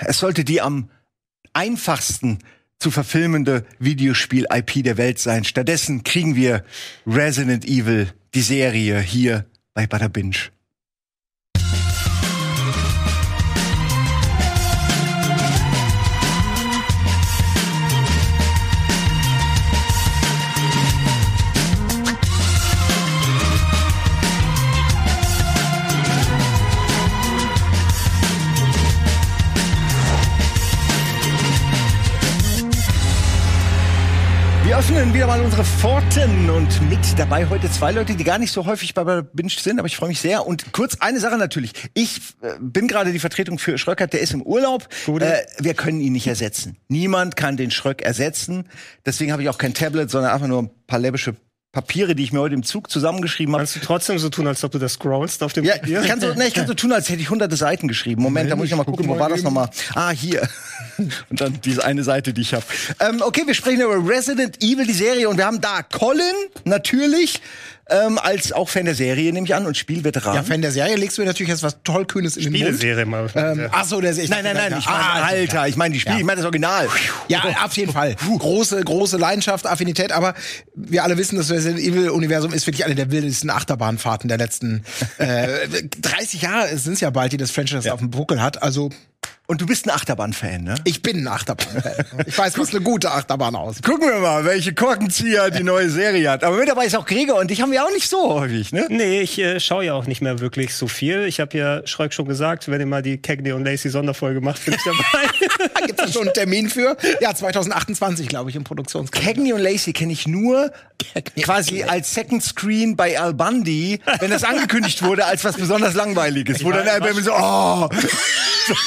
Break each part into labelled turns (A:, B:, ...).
A: es sollte die am einfachsten zu verfilmende Videospiel-IP der Welt sein. Stattdessen kriegen wir Resident Evil, die Serie, hier bei Bada Binge. Öffnen wieder mal unsere Pforten und mit dabei heute zwei Leute, die gar nicht so häufig bei Binge sind, aber ich freue mich sehr. Und kurz eine Sache natürlich. Ich äh, bin gerade die Vertretung für Schröckert, der ist im Urlaub. Äh, wir können ihn nicht ersetzen. Niemand kann den Schröck ersetzen. Deswegen habe ich auch kein Tablet, sondern einfach nur ein paar läppische Papiere, die ich mir heute im Zug zusammengeschrieben habe.
B: Kannst du trotzdem so tun, als ob du das scrollst auf dem
A: Ja,
B: Papier?
A: ich kann so, nee, ich kann so tun, als hätte ich hunderte Seiten geschrieben. Moment, da muss ich noch mal gucken, wo war das nochmal? Ah, hier. Und dann diese eine Seite, die ich habe. Ähm, okay, wir sprechen über Resident Evil, die Serie. Und wir haben da Colin, natürlich, ähm, als auch Fan der Serie, nehme ich an, und Spielveteran.
C: Ja, Fan der Serie legst du mir natürlich jetzt was tollkühnes in den Mund.
B: Spieleserie mal.
C: Ähm, ach so, der ich
A: nein, nein, nein, ich meine,
C: ah,
A: Alter, ich meine die Spiele,
C: Ja.
A: ich meine das Original.
C: Ja, auf jeden Fall. Große, große Leidenschaft, Affinität, aber wir alle wissen, das Resident Evil-Universum ist wirklich eine der wildesten Achterbahnfahrten der letzten äh, 30 Jahre sind es ja bald, die das Franchise auf dem Buckel hat. Also
A: Und du bist ein Achterbahn-Fan, ne?
C: ich bin ein Achterbahn. ich weiß, was eine gute Achterbahn aussieht.
A: Gucken wir mal, welche Korkenzieher die neue Serie hat. Aber mit dabei ist auch Gregor und dich haben wir auch nicht so häufig, ne?
B: Nee, ich äh, schaue ja auch nicht mehr wirklich so viel. Ich habe ja Schröck schon gesagt, wenn ihr mal die Cagney und Lacey Sonderfolge macht, bin ich dabei.
C: Gibt es schon einen Termin für? Ja, 2028, glaube ich, im Produktionskalender.
A: Cagney und Lacey kenne ich nur quasi als Second Screen bei Al Bundy, wenn das angekündigt wurde als was besonders langweiliges. Wo
B: war-
A: dann Al Bundy so, oh.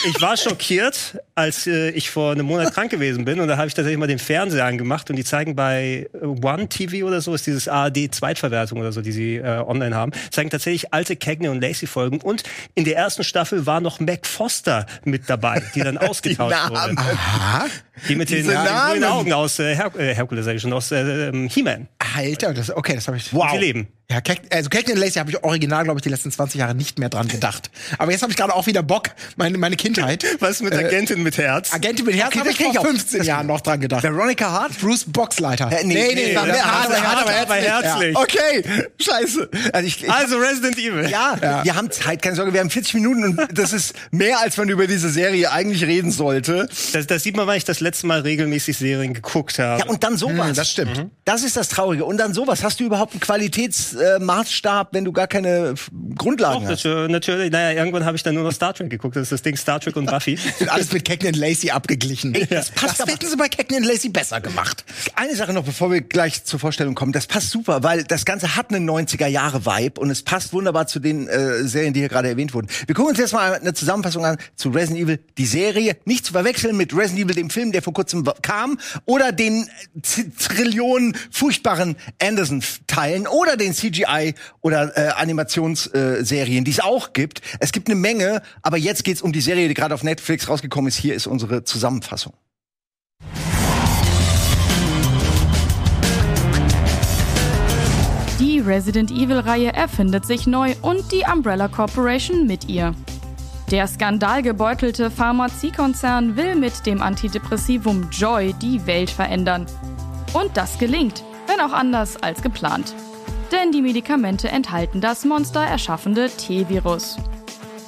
B: ich war schockiert, als äh, ich vor einem Monat krank gewesen bin und da habe ich tatsächlich mal den Fernseher angemacht und die zeigen bei äh, One TV oder so, ist dieses ARD Zweitverwertung oder so, die sie äh, online haben, zeigen tatsächlich alte Cagney und Lacey Folgen und in der ersten Staffel war noch Mac Foster mit dabei, die dann ausgetauscht
A: Namen.
B: wurde.
C: Aha.
B: Die mit den
A: Diese
B: äh, grünen. Augen aus äh, Her äh, Hercules, sag ich schon, aus äh, ähm, He-Man.
C: Alter, das, okay, das habe ich.
B: Wow. Sie leben.
C: Ja, also and Lacey habe ich original, glaube ich, die letzten 20 Jahre nicht mehr dran gedacht. Aber jetzt habe ich gerade auch wieder Bock, meine, meine Kindheit.
B: Was mit
C: Äh,
B: Agentin mit Herz?
C: Agentin mit Herz habe ich vor
A: auch.
C: 15 Jahren noch dran gedacht.
A: Veronica Hart?
C: Bruce Boxleiter.
A: Äh, nee, nee,
C: war
A: das
C: mehr
A: war
C: hart,
A: aber
C: hart,
A: hart,
C: aber herzlich.
B: herzlich.
A: Okay, scheiße. Also, ich, ich
B: Also Resident Evil.
A: ja, wir haben Zeit, keine Sorge, wir haben 40 Minuten und das ist mehr, als man über diese Serie eigentlich reden sollte.
B: Das, das sieht man, weil ich das letzte Mal regelmäßig Serien geguckt habe.
A: Ja, und dann sowas.
C: Hm, das stimmt.
A: Das ist das Traurige. Und dann sowas. Hast du überhaupt einen Qualitätsmaßstab, wenn du gar keine f- Grundlagen
B: Doch,
A: hast?
B: äh, natürlich. Naja, irgendwann habe ich dann nur noch Star Trek geguckt. Das ist das Ding Star Trek und Buffy.
C: Wird alles mit and Lacey abgeglichen.
A: Ey, das passt
C: das
A: aber.
C: hätten sie bei and Lacey besser gemacht.
A: Eine Sache noch, bevor wir gleich zur Vorstellung kommen. Das passt super, weil das Ganze hat einen 90er-Jahre-Vibe und es passt wunderbar zu den äh, Serien, die hier gerade erwähnt wurden. Wir gucken uns jetzt mal eine Zusammenfassung an zu Resident Evil, die Serie. Nicht zu verwechseln mit Resident Evil, dem Film, der vor kurzem kam, oder den äh, Trillionen furchtbaren Anderson-Teilen oder den CGI- oder äh, Animationsserien, die es auch gibt. Es gibt eine Menge, aber jetzt geht's um die Serie, die gerade auf Netflix rausgekommen ist. Hier ist unsere Zusammenfassung.
D: Die Resident Evil-Reihe erfindet sich neu und die Umbrella Corporation mit ihr. Der skandalgebeutelte Pharmaziekonzern will mit dem Antidepressivum Joy die Welt verändern. Und das gelingt, wenn auch anders als geplant. Denn die Medikamente enthalten das monstererschaffende T-Virus.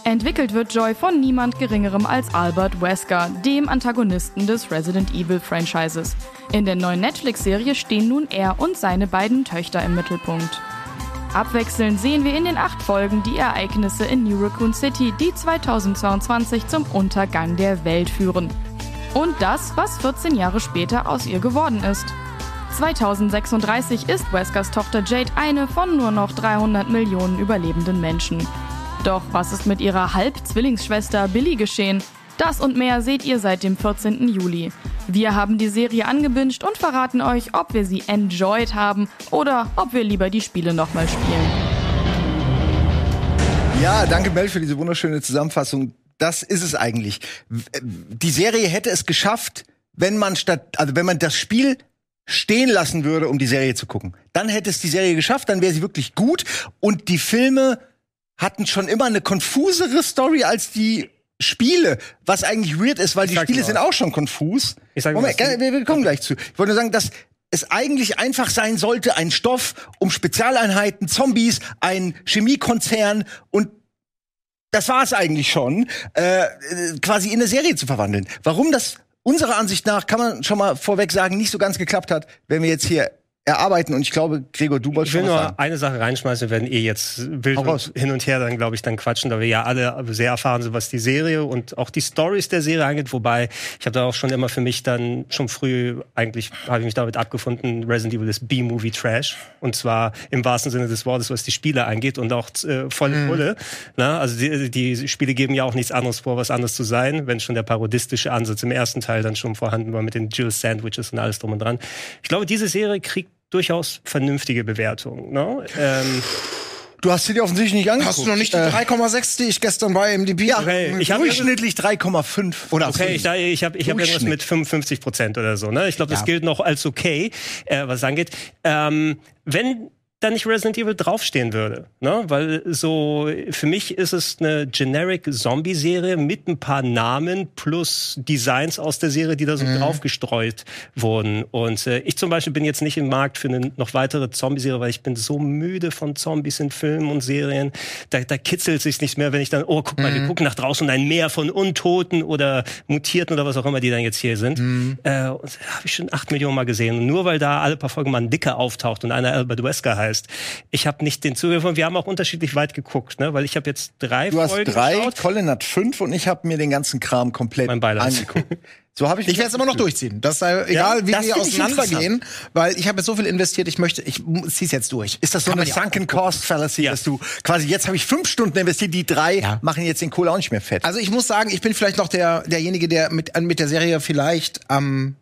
D: Entwickelt wird Joy von niemand Geringerem als Albert Wesker, dem Antagonisten des Resident Evil Franchises. In der neuen Netflix-Serie stehen nun er und seine beiden Töchter im Mittelpunkt. Abwechselnd sehen wir in den acht Folgen die Ereignisse in New Raccoon City, die 2022 zum Untergang der Welt führen. Und das, was 14 Jahre später aus ihr geworden ist. 2036 ist Weskers Tochter Jade eine von nur noch 300 Millionen überlebenden Menschen. Doch was ist mit ihrer Halbzwillingsschwester Billy geschehen? Das und mehr seht ihr seit dem 14. Juli. Wir haben die Serie angebinged und verraten euch, ob wir sie enjoyed haben oder ob wir lieber die Spiele nochmal spielen.
A: Ja, danke Mel für diese wunderschöne Zusammenfassung. Das ist es eigentlich. Die Serie hätte es geschafft, wenn man statt, also wenn man das Spiel stehen lassen würde, um die Serie zu gucken. Dann hätte es die Serie geschafft, dann wäre sie wirklich gut und die Filme hatten schon immer eine konfusere Story als die Spiele, was eigentlich weird ist, weil die
B: sag
A: Spiele sind auch schon konfus.
B: Ich sag
A: Moment, wir, wir kommen gleich zu. Ich wollte nur sagen, dass es eigentlich einfach sein sollte, ein Stoff um Spezialeinheiten, Zombies, ein Chemiekonzern und das war es eigentlich schon, äh, quasi in eine Serie zu verwandeln. Warum das unserer Ansicht nach, kann man schon mal vorweg sagen, nicht so ganz geklappt hat, wenn wir jetzt hier erarbeiten. Und ich glaube, Gregor, du
B: Ich
A: wolltest
B: will
A: schon was
B: nur
A: sagen.
B: eine Sache reinschmeißen, wir werden eh jetzt wild
A: raus.
B: hin und her dann, glaube ich, dann quatschen, da wir ja alle sehr erfahren sind, was die Serie und auch die Stories der Serie angeht. Wobei, ich habe da auch schon immer für mich dann schon früh, eigentlich habe ich mich damit abgefunden, Resident Evil ist B-Movie Trash. Und zwar im wahrsten Sinne des Wortes, was die Spiele angeht und auch äh, volle
A: Mhm.
B: Pulle. Na, also die, die Spiele geben ja auch nichts anderes vor, was anderes zu sein, wenn schon der parodistische Ansatz im ersten Teil dann schon vorhanden war mit den Jill Sandwiches und alles drum und dran. Ich glaube, diese Serie kriegt durchaus vernünftige Bewertungen. Ne? Ähm,
A: Du hast sie dir offensichtlich nicht angeguckt.
C: Hast du noch nicht die
A: Äh,
C: 3,6, die ich gestern bei MDB
A: ja,
B: Okay, ich hab-
A: durchschnittlich 3,5 oder
B: Okay, ich, da- ich habe ich hab irgendwas mit 55 Prozent oder so. Ne? Ich glaube, das
C: Ja.
B: gilt noch als okay, äh, was es angeht. Ähm, wenn da nicht Resident Evil draufstehen würde, ne? weil so für mich ist es eine generic Zombie-Serie mit ein paar Namen plus Designs aus der Serie, die da so draufgestreut wurden. Und äh, ich zum Beispiel bin jetzt nicht im Markt für eine noch weitere Zombie-Serie, weil ich bin so müde von Zombies in Filmen und Serien. Da, da kitzelt sich nicht mehr, wenn ich dann, oh, guck mal, wir gucken nach draußen ein Meer von Untoten oder Mutierten oder was auch immer, die dann jetzt hier sind. Äh, und habe ich schon acht Millionen Mal gesehen. Und nur weil da alle paar Folgen mal ein Dicker auftaucht und einer Albert Wesker heißt, ich habe nicht den Zugriff. Und wir haben auch unterschiedlich weit geguckt, ne? weil ich habe jetzt drei
A: Du hast
B: Folgen
A: drei,
B: geschaut.
A: Colin hat fünf und ich habe mir den ganzen Kram komplett angeguckt. So habe ich
C: Ich werde es immer noch durchziehen. Das sei egal, wie
A: das
C: wir auseinandergehen, weil ich habe jetzt so viel investiert, ich möchte, ich zieh's jetzt durch.
A: Ist das so
C: Kann
A: eine
C: ja
A: Sunken Cost Fallacy,
B: Ja.
A: dass du quasi jetzt habe ich fünf Stunden investiert, die drei
C: Ja.
A: machen jetzt den Kohle auch nicht mehr fett.
C: Also ich muss sagen, ich bin vielleicht noch der derjenige, der mit mit der Serie vielleicht am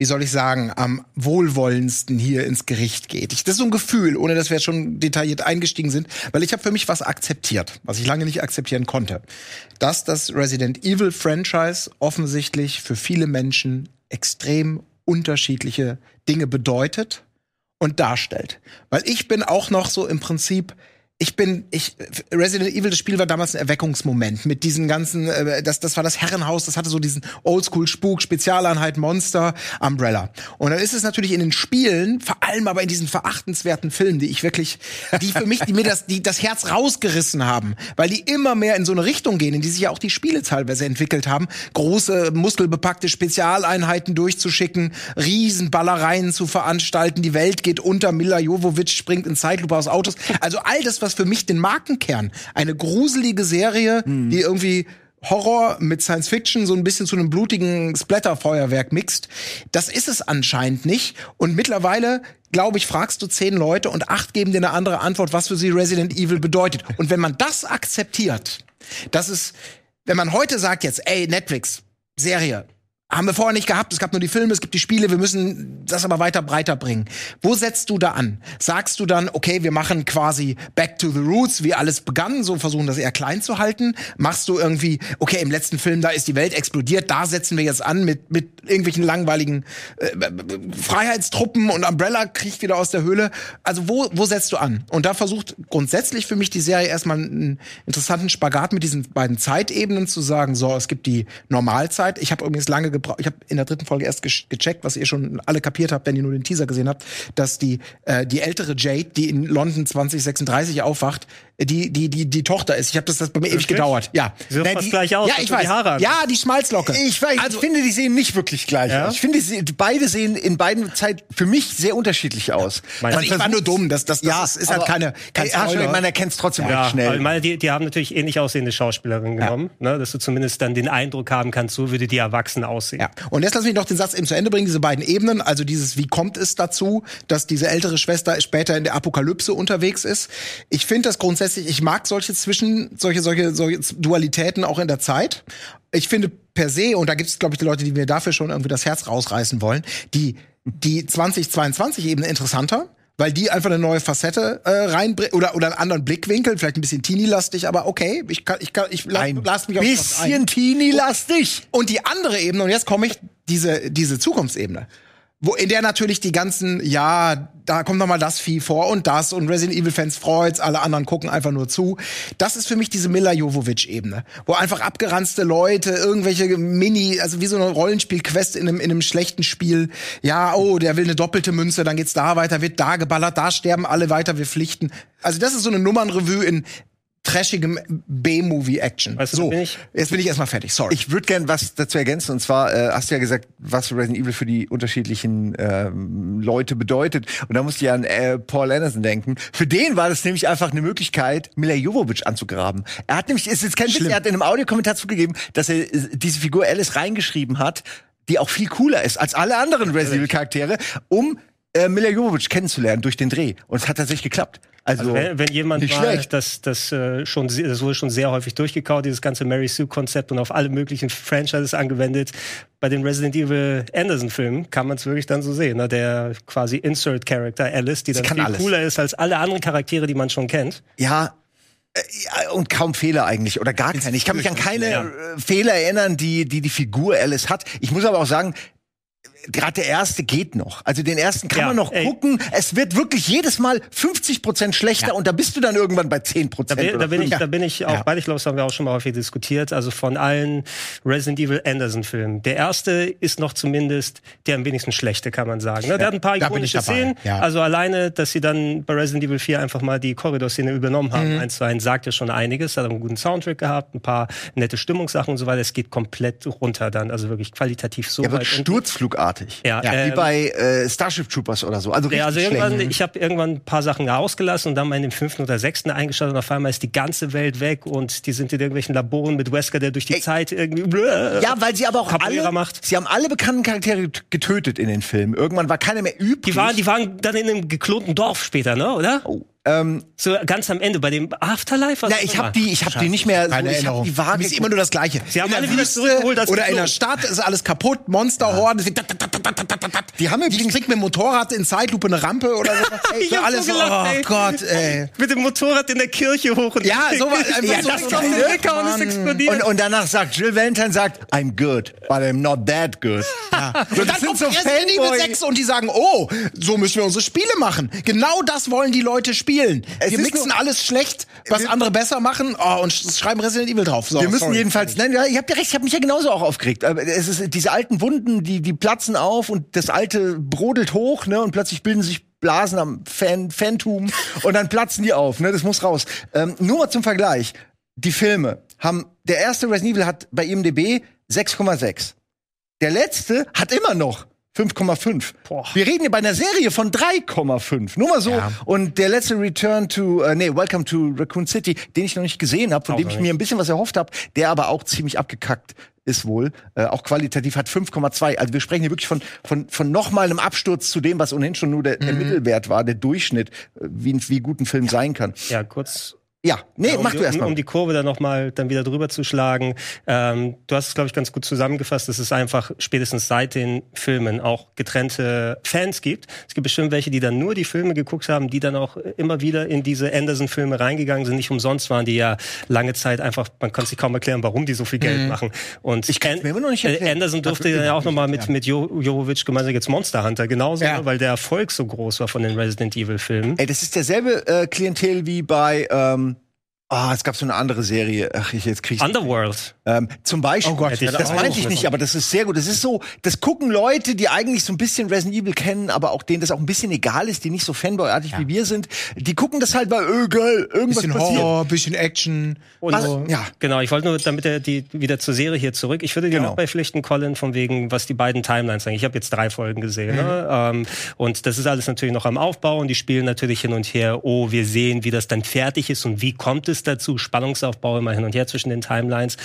C: wie soll ich sagen, am wohlwollendsten hier ins Gericht geht. Ich, das ist so ein Gefühl, ohne dass wir schon detailliert eingestiegen sind, weil ich habe für mich was akzeptiert, was ich lange nicht akzeptieren konnte. Dass das Resident Evil Franchise offensichtlich für viele Menschen extrem unterschiedliche Dinge bedeutet und darstellt. Weil ich bin auch noch so im Prinzip, ich bin, ich, Resident Evil, das Spiel war damals ein Erweckungsmoment mit diesen ganzen, äh, das, das war das Herrenhaus, das hatte so diesen Oldschool-Spuk, Spezialeinheit, Monster, Umbrella. Und dann ist es natürlich in den Spielen, vor allem aber in diesen verachtenswerten Filmen, die ich wirklich, die für mich, die mir das, die das Herz rausgerissen haben, weil die immer mehr in so eine Richtung gehen, in die sich ja auch die Spiele teilweise entwickelt haben, große, muskelbepackte Spezialeinheiten durchzuschicken, Riesenballereien zu veranstalten, die Welt geht unter, Mila Jovovich springt in Zeitlupe aus Autos. Also all das, was für mich den Markenkern, eine gruselige Serie, die irgendwie Horror mit Science Fiction so ein bisschen zu einem blutigen Splatterfeuerwerk mixt. Das ist es anscheinend nicht. Und mittlerweile, glaube ich, fragst du zehn Leute und acht geben dir eine andere Antwort, was für sie Resident Evil bedeutet. Und wenn man das akzeptiert, dass es, wenn man heute sagt jetzt, ey, Netflix, Serie, haben wir vorher nicht gehabt. Es gab nur die Filme, es gibt die Spiele. Wir müssen das aber weiter breiter bringen. Wo setzt du da an? Sagst du dann, okay, wir machen quasi Back to the Roots, wie alles begann, so versuchen das eher klein zu halten? Machst du irgendwie, okay, im letzten Film, da ist die Welt explodiert, da setzen wir jetzt an mit, mit irgendwelchen langweiligen äh, Freiheitstruppen und Umbrella kriegt wieder aus der Höhle. Also wo, wo setzt du an? Und da versucht grundsätzlich für mich die Serie erstmal einen interessanten Spagat mit diesen beiden Zeitebenen zu sagen, so, es gibt die Normalzeit. Ich habe übrigens lange gebraucht, ich habe in der dritten Folge erst gecheckt, was ihr schon alle kapiert habt, wenn ihr nur den Teaser gesehen habt, dass die, äh, die ältere Jade, die in London 2036 aufwacht, die, die, die, die Tochter ist. Ich habe das, das bei mir ewig gedauert. Ja.
B: Sie sieht fast
C: die,
B: gleich aus,
C: Ja, ich
B: du die
C: weiß.
B: Haare.
C: Ja, die Schmalzlocke.
A: Ich, weiß,
C: Also-
A: ich finde, die sehen nicht wirklich gleich
B: Ja?
A: aus. Ich finde, sie, beide sehen in beiden Zeit für mich sehr unterschiedlich aus.
B: Mein-
C: Also ich war nur dumm, das, das, das
A: Ja,
C: ist, ist halt keine, kein
A: Ey, Arschloch,
C: Spoiler.
A: man erkennt es trotzdem
B: Ja,
A: recht schnell.
B: ich meine, die, die haben natürlich ähnlich aussehende Schauspielerinnen genommen, ne, dass du zumindest dann den Eindruck haben kannst, so würde die erwachsen aussehen.
C: Ja. Und jetzt lass mich noch den Satz eben zu Ende bringen, diese beiden Ebenen, also dieses, wie kommt es dazu, dass diese ältere Schwester später in der Apokalypse unterwegs ist. Ich finde das grundsätzlich, ich mag solche Zwischen, solche, solche, solche Dualitäten auch in der Zeit. Ich finde per se, und da gibt es, glaube ich, die Leute, die mir dafür schon irgendwie das Herz rausreißen wollen, die, die 2022-Ebene interessanter. Weil die einfach eine neue Facette äh, reinbringt oder, oder einen anderen Blickwinkel, vielleicht ein bisschen teeny-lastig, aber okay, ich kann, ich kann, ich la,
A: ein
C: lass mich auf
A: bisschen teeny-lastig.
C: Und die andere Ebene, und jetzt komme ich, diese, diese Zukunftsebene. Wo in der natürlich die ganzen, ja, da kommt noch mal das Vieh vor und das und Resident Evil Fans freut's, alle anderen gucken einfach nur zu. Das ist für mich diese Mila Jovovich Ebene, wo einfach abgeranzte Leute irgendwelche Mini, also wie so eine Rollenspiel-Quest in einem, in einem schlechten Spiel. Ja, oh, der will eine doppelte Münze, dann geht's da weiter, wird da geballert, da sterben alle weiter, wir pflichten. Also das ist so eine Nummernrevue in trashigem B-Movie-Action.
B: Weißt du,
C: so,
B: bin ich-
C: jetzt bin ich erstmal fertig. Sorry.
A: Ich würde gern was dazu ergänzen. Und zwar äh, hast du ja gesagt, was Resident Evil für die unterschiedlichen ähm, Leute bedeutet. Und da musste ich an äh, Paul Anderson denken. Für den war das nämlich einfach eine Möglichkeit, Mila Jovovich anzugraben. Er hat nämlich, ist jetzt kein Witz, er hat in einem Audiokommentar zugegeben, dass er äh, diese Figur Alice reingeschrieben hat, die auch viel cooler ist als alle anderen Resident Evil Charaktere, um äh, Mila Jovovich kennenzulernen durch den Dreh. Und es hat tatsächlich geklappt. Also,
B: Also wenn, wenn jemand
A: nicht
B: mal, das, das, äh, schon, das wurde schon sehr häufig durchgekaut, dieses ganze Mary Sue-Konzept und auf alle möglichen Franchises angewendet. Bei den Resident Evil Anderson-Filmen kann man es wirklich dann so sehen. Ne? Der quasi Insert-Character Alice, die dann
A: kann
B: viel
A: alles.
B: cooler ist als alle anderen Charaktere, die man schon kennt.
A: Ja, äh, und kaum Fehler eigentlich oder gar keine. Ich kann mich an keine
B: Ja.
A: äh, Fehler erinnern, die, die die Figur Alice hat. Ich muss aber auch sagen, gerade der erste geht noch. Also den ersten kann
B: Ja,
A: man noch
B: ey.
A: gucken. Es wird wirklich jedes Mal 50 Prozent schlechter und da bist du dann irgendwann bei 10
B: Da
A: Prozent.
B: bin, da bin ich, da bin ich auch
C: Ja.
B: beide, ich glaube, das haben wir auch schon mal häufig diskutiert. Also von allen Resident Evil Anderson-Filmen. Der erste ist noch zumindest der am wenigsten schlechte, kann man sagen. Ne? Der hat ein paar
C: da
B: ikonische Szenen.
C: ja.
B: Also alleine, dass sie dann bei Resident Evil 4 einfach mal die Korridorszene übernommen haben.
C: Mhm.
B: Eins zu eins sagt ja schon einiges. Hat einen guten Soundtrack gehabt, ein paar nette Stimmungssachen und so weiter. Es geht komplett runter dann. Also wirklich qualitativ so
A: wird
B: weit unten.
A: Sturzflugartig.
B: Ja,
A: Wie
B: ähm,
A: bei äh, Starship Troopers oder so. Also richtig
B: Ja, also irgendwann, ich habe irgendwann ein paar Sachen ausgelassen und dann mal in dem fünften oder sechsten eingeschaltet und auf einmal ist die ganze Welt weg und die sind in irgendwelchen Laboren mit Wesker, der durch die
A: Ey.
B: Zeit irgendwie.
A: Ja, weil sie aber auch
B: Capoeira
A: alle,
B: macht.
A: sie haben alle bekannten Charaktere getötet in den Filmen. Irgendwann war keiner mehr übrig.
B: Die waren, die waren dann in einem geklonten Dorf später, ne, oder?
A: oh, ähm,
B: So ganz am Ende bei dem Afterlife. was
A: na,
B: auch
A: ich habe die, ich habe die nicht mehr. So,
C: Keine
A: ich
C: Erinnerung.
A: die vage
C: ist immer nur das Gleiche.
B: Sie haben
C: in
B: alle wieder
C: Wüste
B: zurückgeholt als
C: oder in der. Stadt ist alles kaputt, Monsterhorden. tat, tat, tat, tat.
A: Die haben
C: die
A: übrigens-
C: kriegt mit dem Motorrad in Zeitlupe eine Rampe oder so. Ey,
B: Ich
C: alles
B: so
C: so,
B: gelacht,
C: oh
B: ey.
C: Gott, ey.
B: Mit dem Motorrad in der Kirche hoch und
C: Ja, so was- einfach
B: ja,
C: so
B: das
C: geil.
B: kommt Wecker und es explodiert.
A: Und, und danach sagt Jill Valentine sagt, I'm good, but I'm not that good. Ja.
C: Und dann kommt so Resident Evil 6 und die sagen, oh, so müssen wir unsere Spiele machen. Genau das wollen die Leute spielen.
A: Es
C: wir mixen alles schlecht, was andere besser machen, oh, und sch- schreiben Resident Evil drauf. So,
A: Wir müssen
C: sorry.
A: jedenfalls, nein, ja, ihr habt ja recht, ich habe mich ja genauso auch aufgeregt. Aber es ist diese alten Wunden, die die platzen auf und das alte brodelt hoch, ne, und plötzlich bilden sich Blasen am Fan Phantom und dann platzen die auf, ne, das muss raus. Ähm, nur mal zum Vergleich, die Filme haben der erste Resident Evil hat bei IMDb 6,6. Der letzte hat immer noch 5,5.
B: Boah.
A: Wir reden hier bei einer Serie von 3,5. Nur mal so.
C: Ja.
A: Und der letzte Return to, äh, nee, Welcome to Raccoon City, den ich noch nicht gesehen habe, von
B: Auch
A: dem ich
B: nicht.
A: mir ein bisschen was erhofft habe, der aber auch ziemlich abgekackt ist wohl. Äh, auch qualitativ hat 5,2. Also wir sprechen hier wirklich von, von, von noch mal einem Absturz zu dem, was ohnehin schon nur der, der Mittelwert war, der Durchschnitt, äh, wie, wie gut ein Film sein kann.
B: ja, kurz
A: Ja, nee,
B: um,
A: mach
B: die-
A: du erst
B: um,
A: mal.
B: um die Kurve dann noch mal dann wieder drüber zu schlagen. Ähm, du hast es, glaube ich, ganz gut zusammengefasst. dass es einfach spätestens seit den Filmen auch getrennte Fans gibt. Es gibt bestimmt welche, die dann nur die Filme geguckt haben, die dann auch immer wieder in diese Anderson-Filme reingegangen sind. Nicht umsonst waren die ja lange Zeit einfach, man kann sich kaum erklären, warum die so viel Geld machen. Und
A: Ich kann's
B: An-
A: mir immer noch nicht
B: äh,
A: erklären.
B: Anderson durfte ja auch
C: nicht
B: noch mal mit,
C: erklären.
B: mit jo Jovovic gemeinsam jetzt Monster Hunter genauso,
C: Ja.
B: ne, weil der Erfolg so groß war von den Resident Evil-Filmen.
A: Ey, das ist derselbe äh, Klientel wie bei, ähm, Ah, es gab so eine andere Serie. Ach, ich jetzt krieg ich
B: Underworld.
A: Ähm, zum Beispiel,
C: Oh Gott,
A: das
B: auch
A: meinte ich nicht, aber das ist sehr gut. Das ist so, das gucken Leute, die eigentlich so ein bisschen Resident Evil kennen, aber auch denen das auch ein bisschen egal ist, die nicht so Fanboyartig wie wir sind. Die gucken das halt, weil, öh, geil, irgendwas
C: Bisschen
A: passiert.
C: Horror, bisschen Action.
B: Und
A: Was?
C: so.
A: Ja,
B: Genau, ich wollte nur, damit er die wieder zur Serie hier zurück. Ich würde dir
A: Genau.
B: auch beipflichten, Colin, von wegen, was die beiden Timelines sagen. Ich habe jetzt drei Folgen gesehen. Ne? Ähm, und das ist alles natürlich noch am Aufbau und die spielen natürlich hin und her. Oh, wir sehen, wie das dann fertig ist und wie kommt es dazu? Spannungsaufbau immer hin und her zwischen den Timelines.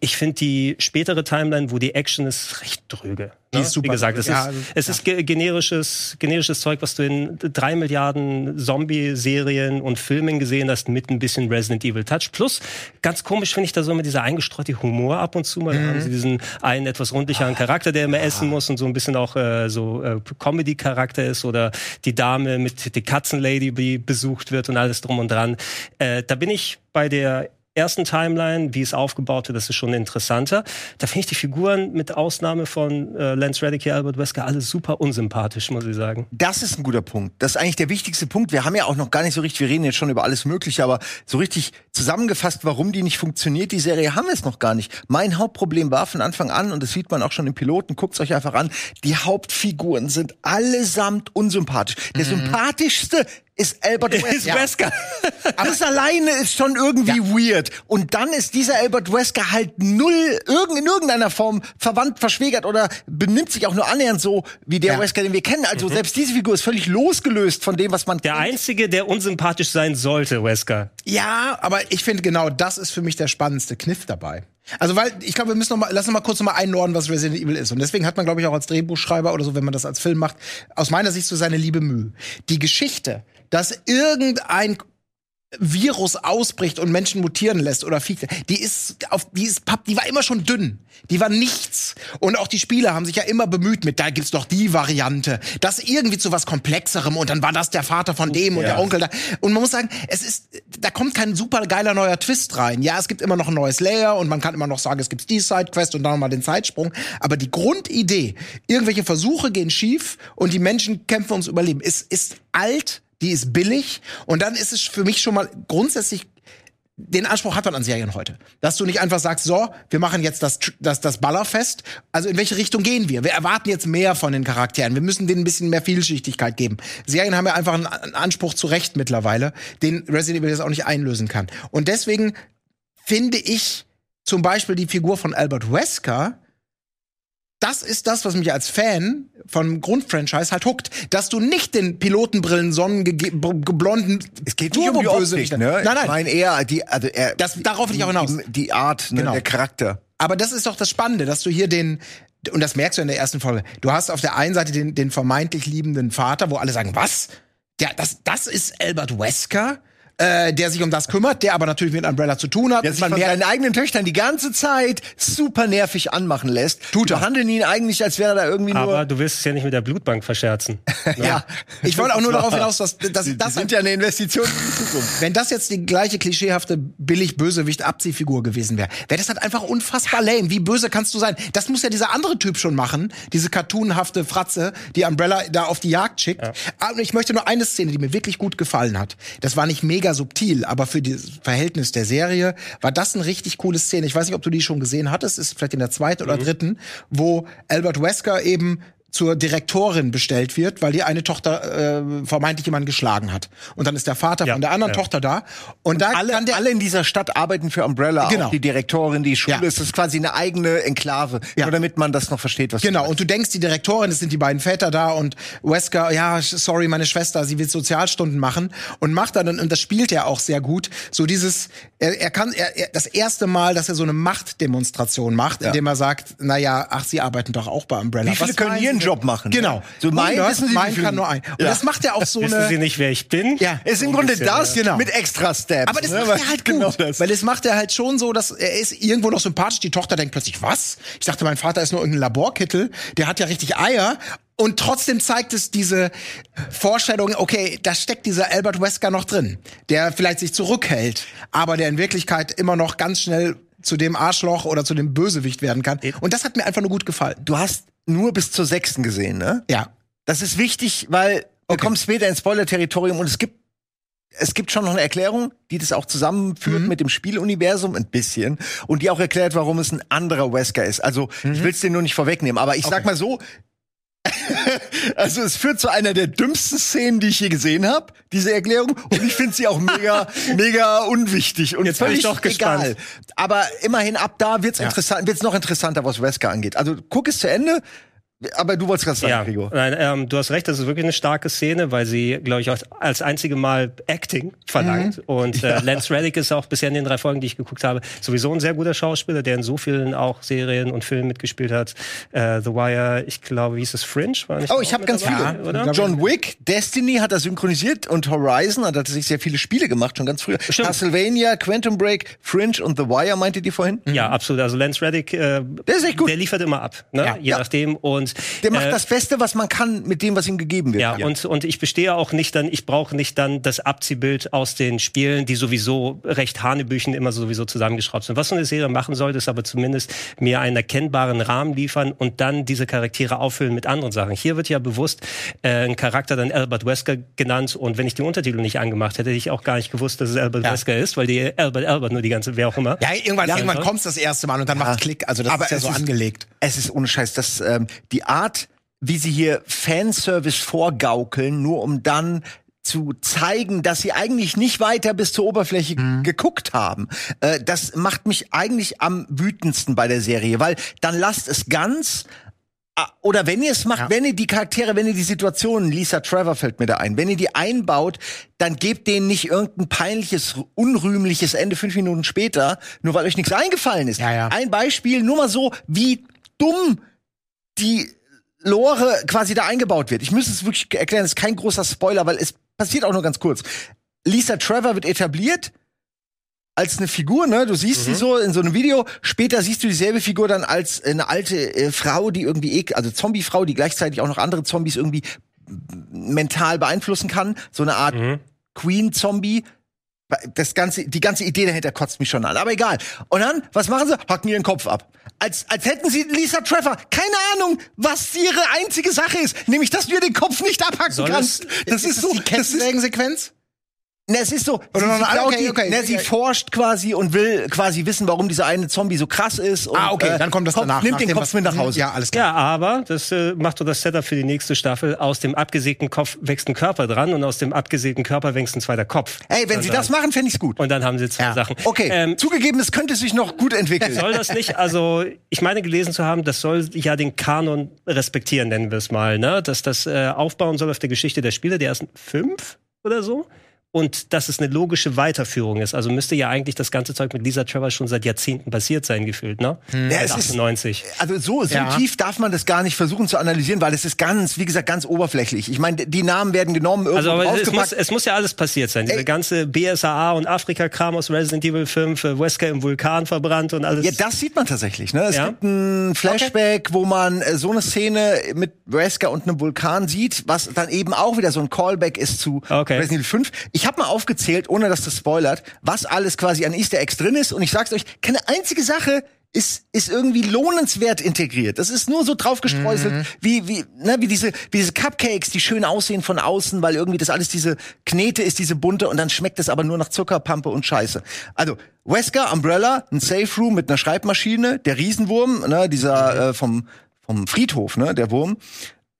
B: Ich finde die spätere Timeline, wo die Action ist, recht dröge.
C: Die
B: ne?
C: ist super
B: Wie gesagt, es ist,
C: Ja, also-
B: es ist ge generisches, generisches Zeug, was du in drei Milliarden Zombie-Serien und Filmen gesehen hast, mit ein bisschen Resident Evil Touch. Plus, ganz komisch finde ich da so immer dieser eingestreute Humor ab und zu mal. Da haben sie diesen einen etwas rundlicheren Charakter, der immer essen muss und so ein bisschen auch äh, so äh, Comedy-Charakter ist oder die Dame mit der Katzenlady, die besucht wird und alles drum und dran. Äh, da bin ich bei der ersten Timeline, wie es aufgebaut wird, das ist schon interessanter. Da finde ich die Figuren mit Ausnahme von äh, Lance Reddick hier, Albert Wesker, alle super unsympathisch, muss ich sagen.
A: Das ist ein guter Punkt. Das ist eigentlich der wichtigste Punkt. Wir haben ja auch noch gar nicht so richtig, wir reden jetzt schon über alles Mögliche, aber so richtig zusammengefasst, warum die nicht funktioniert, die Serie, haben wir es noch gar nicht. Mein Hauptproblem war von Anfang an, und das sieht man auch schon im Piloten, guckt's euch einfach an, die Hauptfiguren sind allesamt unsympathisch. Der sympathischste ist Albert
B: Ist
A: Wesker.
B: Wesker.
A: Aber das alleine ist schon irgendwie weird. Und dann ist dieser Albert Wesker halt null in irgendeiner Form verwandt, verschwägert oder benimmt sich auch nur annähernd so wie der
C: Ja.
A: Wesker, den wir kennen. Also selbst diese Figur ist völlig losgelöst von dem, was man
B: Der Einzige, der unsympathisch sein sollte, Wesker.
C: Ja, aber ich finde genau das ist für mich der spannendste Kniff dabei. Also weil ich glaube, wir müssen noch mal lass uns mal kurz noch mal einordnen, was Resident Evil ist und deswegen hat man glaube ich auch als Drehbuchschreiber oder so, wenn man das als Film macht, aus meiner Sicht so seine liebe Mühe. Die Geschichte, dass irgendein Virus ausbricht und Menschen mutieren lässt oder Viech, die ist auf die ist papp, die war immer schon dünn. Die war nichts. Und auch die Spieler haben sich ja immer bemüht mit da gibt's doch die Variante, das irgendwie zu was komplexerem und dann war das der Vater von dem und der Onkel da. Und man muss sagen, es ist da kommt kein super geiler neuer Twist rein. Ja, es gibt immer noch ein neues Layer und man kann immer noch sagen, es gibt die Sidequest und dann noch mal den Zeitsprung, aber die Grundidee, irgendwelche Versuche gehen schief und die Menschen kämpfen ums Überleben, ist ist alt die ist billig und dann ist es für mich schon mal grundsätzlich den Anspruch hat man an Serien heute. Dass du nicht einfach sagst, so, wir machen jetzt das, das, das Ballerfest. Also in welche Richtung gehen wir? Wir erwarten jetzt mehr von den Charakteren. Wir müssen denen ein bisschen mehr Vielschichtigkeit geben. Serien haben ja einfach einen, Anspruch zu Recht mittlerweile, den Resident Evil jetzt auch nicht einlösen kann. Und deswegen finde ich zum Beispiel die Figur von Albert Wesker das ist das, was mich als Fan vom Grundfranchise halt huckt. Dass du nicht den Pilotenbrillen, sonnengeblonden
A: Es geht nicht um die Optik, ne?
C: Nein,
A: Ich
C: nein.
A: meine eher die, also er,
C: Das- darauf will ich auch hinaus.
A: Die, die Art, ne,
C: Genau.
A: der Charakter.
C: Aber das ist doch das Spannende, dass du hier den und das merkst du in der ersten Folge. Du hast auf der einen Seite den, den vermeintlich liebenden Vater, wo alle sagen, was? Der, das, das ist Albert Wesker, äh, der sich um das kümmert, der aber natürlich mit Umbrella zu tun hat.
A: Sich
C: man
A: von seinen eigenen Töchtern die ganze Zeit super nervig anmachen lässt.
C: Tut er.
A: Behandeln ihn eigentlich, als wäre er da irgendwie
B: Aber
A: nur.
B: du willst es ja nicht mit der Blutbank verscherzen.
C: ja, ich wollte auch nur darauf hinaus, dass, dass
A: Die, die
C: das
A: sind ja eine Investition in die Zukunft.
C: Wenn das jetzt die gleiche klischeehafte billig-bösewicht-Abziehfigur gewesen wäre, wäre das halt einfach unfassbar lame. Wie böse kannst du sein? Das muss ja dieser andere Typ schon machen, diese cartoonhafte Fratze, die Umbrella da auf die Jagd schickt. Aber ich möchte nur eine Szene, die mir wirklich gut gefallen hat. Das war nicht mega subtil, aber für das Verhältnis der Serie war das eine richtig coole Szene. Ich weiß nicht, ob du die schon gesehen hattest, ist vielleicht in der zweiten oder dritten, wo Albert Wesker eben zur Direktorin bestellt wird, weil die eine Tochter äh, vermeintlich jemanden geschlagen hat. Und dann ist der Vater
B: Ja,
C: von der anderen
B: ja.
C: Tochter da. Und, da
A: Alle,
C: kann der
A: alle in dieser Stadt arbeiten für Umbrella,
C: Genau.
A: auch die Direktorin, die Schule.
C: Ja.
A: Es ist quasi eine eigene Enklave,
C: Ja.
A: nur damit man das noch versteht, was
C: Genau,
A: du
C: und du denkst, die Direktorin, es sind die beiden Väter da und Wesker, ja, sorry, meine Schwester, sie will Sozialstunden machen und macht dann, und das spielt er auch sehr gut, so dieses, er, er kann, er, er, das erste Mal, dass er so eine Machtdemonstration macht, indem er sagt, na ja, ach, sie arbeiten doch auch bei Umbrella.
A: Wie viele
C: Was
A: können
C: Sie?
A: Job machen?
C: Genau.
A: So mein,
C: 100,
A: wissen Sie,
C: mein kann nur ein. Und
A: Ja.
C: das macht er auch so
B: Wissen
C: eine,
B: Sie nicht, wer ich bin?
C: ja.
A: Ist im Grunde das
C: ja. Genau.
A: mit extra Steps.
C: Aber das
A: ne?
C: macht er halt gut.
A: Genau das.
C: Weil das macht er halt schon so, dass er ist irgendwo noch sympathisch. Die Tochter denkt plötzlich, was? Ich dachte, mein Vater ist nur irgendein Laborkittel. Der hat ja richtig Eier. Und trotzdem zeigt es diese Vorstellung, okay, da steckt dieser Albert Wesker noch drin, der vielleicht sich zurückhält, aber der in Wirklichkeit immer noch ganz schnell zu dem Arschloch oder zu dem Bösewicht werden kann. Und das hat mir einfach nur gut gefallen.
A: du hast nur bis zur sechsten gesehen, ne?
C: Ja.
A: Das ist wichtig, weil wir
C: Okay.
A: kommen später ins Spoiler-Territorium und es gibt es gibt schon noch eine Erklärung, die das auch zusammenführt
C: Mhm.
A: mit dem Spieluniversum ein bisschen und die auch erklärt, warum es ein anderer Wesker ist. Also
C: Mhm.
A: ich will es dir nur nicht vorwegnehmen, aber ich sag mal so, also es führt zu einer der dümmsten Szenen, die ich je gesehen habe, diese Erklärung. Und ich finde sie auch mega, mega unwichtig und
B: Jetzt bin ich doch gespannt.
A: egal. Aber immerhin ab da wird's interessant, wird's noch interessanter, was Wesker angeht. Also guck es zu Ende. Aber du wolltest gerade sagen,
B: Ja,
A: Gregor.
B: nein, ähm, du hast recht, das ist wirklich eine starke Szene, weil sie, glaube ich, auch als einzige Mal Acting verlangt.
A: Mhm.
B: Und äh, Lance Reddick ist auch bisher in den drei Folgen, die ich geguckt habe, sowieso ein sehr guter Schauspieler, der in so vielen auch Serien und Filmen mitgespielt hat. Äh, The Wire, ich glaube, wie hieß es Fringe? War nicht
A: Oh, ich habe ganz
B: dabei,
A: viele.
B: Oder?
A: John Wick, Destiny hat er synchronisiert und Horizon hat er sich sehr viele Spiele gemacht, schon ganz früher.
B: Stimmt.
A: Castlevania, Quantum Break, Fringe und The Wire, meinte die vorhin?
B: Ja, absolut. Also Lance Reddick, äh,
A: Der ist echt gut.
B: der liefert immer ab, ne?
C: Ja.
B: je
A: Ja.
B: nachdem. Und Und
A: Der macht
B: äh,
A: das Beste, was man kann mit dem, was ihm gegeben wird.
B: ja, und, und ich bestehe auch nicht dann, ich brauche nicht dann das Abziehbild aus den Spielen, die sowieso recht Hanebüchen immer sowieso zusammengeschraubt sind. Was so eine Serie machen sollte, ist aber zumindest mir einen erkennbaren Rahmen liefern und dann diese Charaktere auffüllen mit anderen Sachen. Hier wird ja bewusst äh, ein Charakter dann Albert Wesker genannt und wenn ich die Untertitel nicht angemacht hätte, hätte ich auch gar nicht gewusst, dass es Albert
C: Ja.
B: Wesker ist, weil die Albert Albert nur die ganze, wer auch immer.
C: Ja, irgendwann, irgendwann
B: also-
C: kommt's das erste Mal und dann macht's Klick. Also das
A: Aber
C: ist ja
A: es
C: so
A: ist-
C: angelegt.
A: Es ist ohne Scheiß, dass ähm, die Art, wie sie hier Fanservice vorgaukeln, nur um dann zu zeigen, dass sie eigentlich nicht weiter bis zur Oberfläche geguckt haben. Äh, das macht mich eigentlich am wütendsten bei der Serie, weil dann lasst es ganz Ah, oder wenn ihr es macht,
C: Ja.
A: wenn ihr die Charaktere, wenn ihr die Situationen, Lisa Trevor fällt mir da ein, wenn ihr die einbaut, dann gebt denen nicht irgendein peinliches, unrühmliches Ende fünf Minuten später, nur weil euch nichts eingefallen ist.
C: Ja, ja.
A: Ein Beispiel, nur mal so, wie dumm die Lore quasi da eingebaut wird. Ich müsste es wirklich erklären, es ist kein großer Spoiler, weil es passiert auch nur ganz kurz. Lisa Trevor wird etabliert als eine Figur, ne? Du siehst sie so in so einem Video. Später siehst du dieselbe Figur dann als eine alte äh, Frau, die irgendwie, ek also Zombie-Frau, die gleichzeitig auch noch andere Zombies irgendwie mental beeinflussen kann. So eine Art Queen-Zombie. Das ganze, die ganze Idee dahinter kotzt mich schon an. Aber egal. Und dann, was machen sie? Hacken ihren Kopf ab. Als, als hätten sie Lisa Trevor keine Ahnung, was ihre einzige Sache ist. Nämlich, dass du ihr den Kopf nicht abhacken
B: Soll
A: kannst.
B: es-
A: Das ist, so,
C: die
A: das ist,
C: Kettensägen-Sequenz?
A: Ne, es ist so,
C: Oder
A: sie,
C: noch
A: sie,
C: okay,
A: die,
C: okay,
A: ne, sie forscht quasi und will quasi wissen, warum dieser eine Zombie so krass ist. Und,
C: Ah, okay,
A: äh,
C: dann kommt das danach.
A: Nimmt
C: nach
A: den Kopf mit nach Hause.
C: Ja, alles klar.
B: Ja, aber das äh, macht doch das Setup für die nächste Staffel. Aus dem abgesägten Kopf wächst ein Körper dran und aus dem abgesägten Körper wächst ein zweiter Kopf.
A: Ey, wenn sie
B: Und
A: das
B: dann-
A: machen, fände ich's gut.
B: Und dann haben sie zwei
C: Ja.
B: Sachen.
A: Okay,
B: Ähm,
A: zugegeben, es könnte sich noch gut entwickeln.
B: soll das nicht, also ich meine gelesen zu haben, das soll ja den Kanon respektieren, nennen wir es mal, ne? Dass das äh, aufbauen soll auf der Geschichte der Spiele der ersten fünf oder so. Und dass es eine logische Weiterführung ist. Also müsste ja eigentlich das ganze Zeug mit Lisa Trevor schon seit Jahrzehnten passiert sein, gefühlt, ne?
A: Ja, es
B: Seit
A: ist-
B: 98.
A: Also so, so
C: Ja.
A: tief darf man das gar nicht versuchen zu analysieren, weil es ist ganz, wie gesagt, ganz oberflächlich. Ich meine, die Namen werden genommen, irgendwo
B: Also es muss, es muss ja alles passiert sein. Diese
A: Ey.
B: ganze BSAA und Afrika-Kram aus Resident Evil 5, äh, Wesker im Vulkan verbrannt und alles.
A: Ja, das sieht man tatsächlich. Ne? Es
B: Ja?
A: gibt ein Flashback, wo man äh, so eine Szene mit Wesker und einem Vulkan sieht, was dann eben auch wieder so ein Callback ist zu
B: Okay.
A: Resident Evil 5. Ich habe mal aufgezählt, ohne dass das spoilert, was alles quasi an Easter Eggs drin ist. Und ich sag's euch, keine einzige Sache ist, ist irgendwie lohnenswert integriert. Das ist nur so drauf gestreuselt, wie, wie, ne, wie, diese, wie diese Cupcakes, die schön aussehen von außen, weil irgendwie das alles diese Knete ist, diese bunte, und dann schmeckt es aber nur nach Zuckerpampe und Scheiße. Also, Wesker, Umbrella, ein Safe Room mit einer Schreibmaschine, der Riesenwurm, ne, dieser äh, vom, vom Friedhof, ne, der Wurm.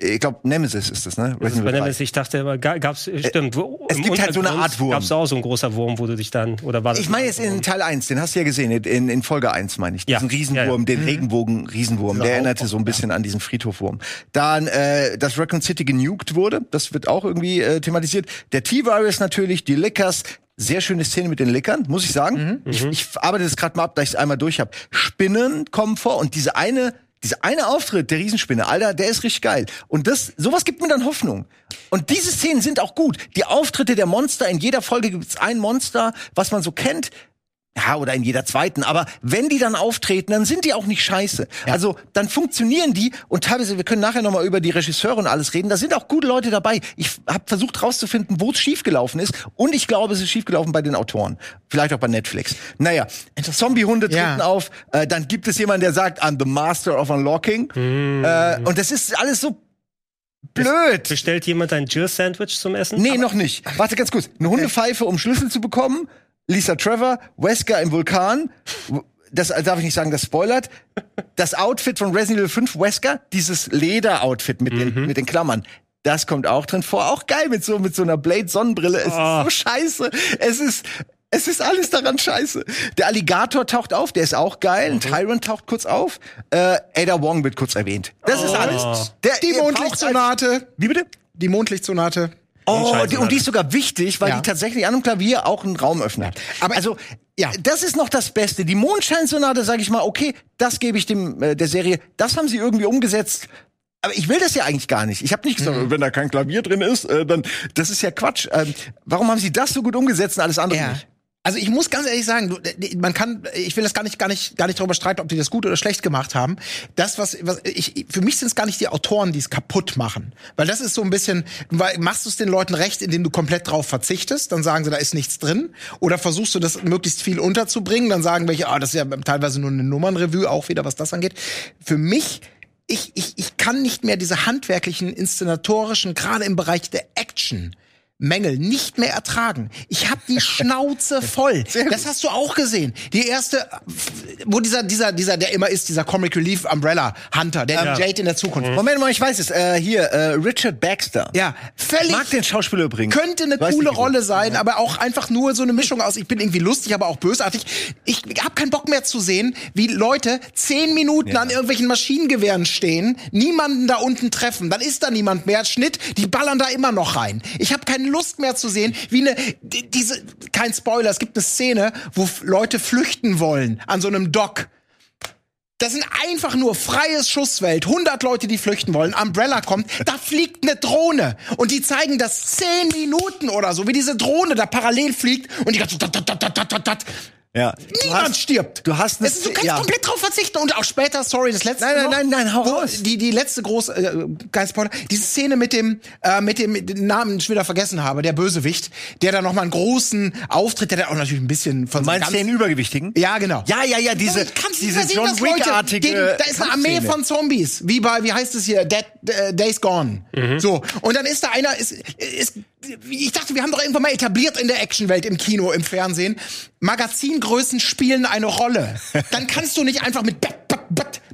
A: Ich glaube, Nemesis ist das, ne?
B: Das ist bei. Nemesis, ich dachte immer, ga- gab's, stimmt. wo-
A: es gibt halt so eine Art Wurm.
B: Gab's auch so ein großer Wurm, wo du dich dann, oder war das?
A: Ich meine jetzt in Teil 1, den hast du ja gesehen, in, in Folge 1 meine ich.
B: Ja.
A: Diesen Riesenwurm,
B: Ja, ja.
A: den Regenbogen-Riesenwurm, der erinnerte so ein bisschen an diesen Friedhofwurm. Dann, äh, dass Raccoon City genuked wurde, das wird auch irgendwie äh, thematisiert. Der T-Virus natürlich, die Lickers, sehr schöne Szene mit den Lickern, muss ich sagen. Ich, ich arbeite das gerade mal ab, da ich es einmal durch habe. Spinnen kommen vor und diese eine dieser eine Auftritt der Riesenspinne, Alter, der ist richtig geil. Und das, sowas gibt mir dann Hoffnung. Und diese Szenen sind auch gut. Die Auftritte der Monster, in jeder Folge gibt's ein Monster, was man so kennt. Ja, oder in jeder zweiten. Aber wenn die dann auftreten, dann sind die auch nicht scheiße. Also dann funktionieren die und teilweise, wir können nachher nochmal über die Regisseure und alles reden. Da sind auch gute Leute dabei. Ich habe versucht rauszufinden, wo es schiefgelaufen ist. Und ich glaube, es ist schiefgelaufen bei den Autoren. Vielleicht auch bei Netflix. Naja, Zombie-Hunde
C: Ja.
A: treten auf. Äh, dann gibt es jemanden, der sagt, I'm the Master of Unlocking. Äh, und das ist alles so blöd.
B: Bestellt jemand ein Jill-Sandwich zum Essen?
A: Nee, noch nicht. Warte ganz kurz. Eine Hundepfeife, um Schlüssel zu bekommen. Lisa Trevor, Wesker im Vulkan. Das darf ich nicht sagen, das spoilert. Das Outfit von Resident Evil 5 Wesker, dieses Leder-Outfit mit, den, mit den Klammern. Das kommt auch drin vor. Auch geil mit so, mit so einer Blade-Sonnenbrille. Es
B: Oh.
A: ist so scheiße. Es ist, es ist alles daran scheiße. Der Alligator taucht auf, der ist auch geil. Ein Tyrant taucht kurz auf. Äh, Ada Wong wird kurz erwähnt. Das ist alles. Der,
C: Die Mondlichtsonate.
A: Wie bitte?
C: Die Mondlichtsonate.
A: Oh, die, und die ist sogar wichtig, weil
C: Ja.
A: die tatsächlich an einem Klavier auch einen Raum öffnet.
C: Aber-
A: also,
C: ja.
A: das ist noch das Beste. Die Mondscheinsonate, sage ich mal, okay, das gebe ich dem äh, der Serie. Das haben sie irgendwie umgesetzt. Aber ich will das ja eigentlich gar nicht. Ich habe nicht gesagt,
C: Mhm.
A: wenn da kein Klavier drin ist, äh, dann das ist ja Quatsch. Ähm, warum haben sie das so gut umgesetzt und alles andere
C: Ja.
A: nicht?
C: Also ich muss ganz ehrlich sagen, man kann, ich will das gar nicht, gar nicht, gar nicht darüber streiten, ob die das gut oder schlecht gemacht haben. Das, was, was ich, für mich sind es gar nicht die Autoren, die es kaputt machen, weil das ist so ein bisschen, machst du es den Leuten recht, indem du komplett drauf verzichtest, dann sagen sie, da ist nichts drin, oder versuchst du das möglichst viel unterzubringen, dann sagen welche, ah, das ist ja teilweise nur eine Nummernrevue, auch wieder was das angeht. Für mich ich, ich, ich kann nicht mehr diese handwerklichen, inszenatorischen, gerade im Bereich der Action, Mängel nicht mehr ertragen. Ich habe die Schnauze voll. Das hast du auch gesehen. Die erste, wo dieser, dieser, dieser, der immer ist, dieser Comic Relief Umbrella Hunter, der ja. Jade in der Zukunft.
A: Moment mal, ich weiß es. Äh, hier, äh, Richard Baxter.
C: Ja, völlig. Ich
A: mag den Schauspieler übrigens.
C: Könnte eine weiß coole Rolle sein, ja. aber auch einfach nur so eine Mischung aus. Ich bin irgendwie lustig, aber auch bösartig. Ich habe keinen Bock mehr zu sehen, wie Leute zehn Minuten ja. an irgendwelchen Maschinengewehren stehen, niemanden da unten treffen. Dann ist da niemand mehr. Schnitt, die ballern da immer noch rein. Ich habe keinen Lust mehr zu sehen, wie eine, diese, kein Spoiler, es gibt eine Szene, wo Leute flüchten wollen an so einem Dock. Das sind einfach nur freies Schusswelt. 100 Leute, die flüchten wollen. Umbrella kommt, da fliegt eine Drohne. Und die zeigen das 10 Minuten oder so, wie diese Drohne da parallel fliegt und die ganze
A: ja.
C: Niemand hast, stirbt.
A: Du hast
C: es, du kannst ja. komplett drauf verzichten und auch später, sorry, das letzte
A: Nein, nein, nein, nein, hau
C: raus. Die die letzte große äh, kein Spoiler, diese Szene mit dem äh, mit dem den Namen ich wieder vergessen habe, der Bösewicht, der da noch mal einen großen Auftritt, der da auch natürlich ein bisschen von
A: du meinst den übergewichtigen?
C: Ja, genau.
A: Ja, ja, ja, diese diese John Wick artige
C: Da ist eine Armee von Zombies, wie bei wie heißt es hier, Dead uh, Days Gone. Mhm. So, und dann ist da einer ist ist ich dachte, wir haben doch irgendwann mal etabliert in der Actionwelt, im Kino, im Fernsehen, Magazingrößen spielen eine Rolle. Dann kannst du nicht einfach mit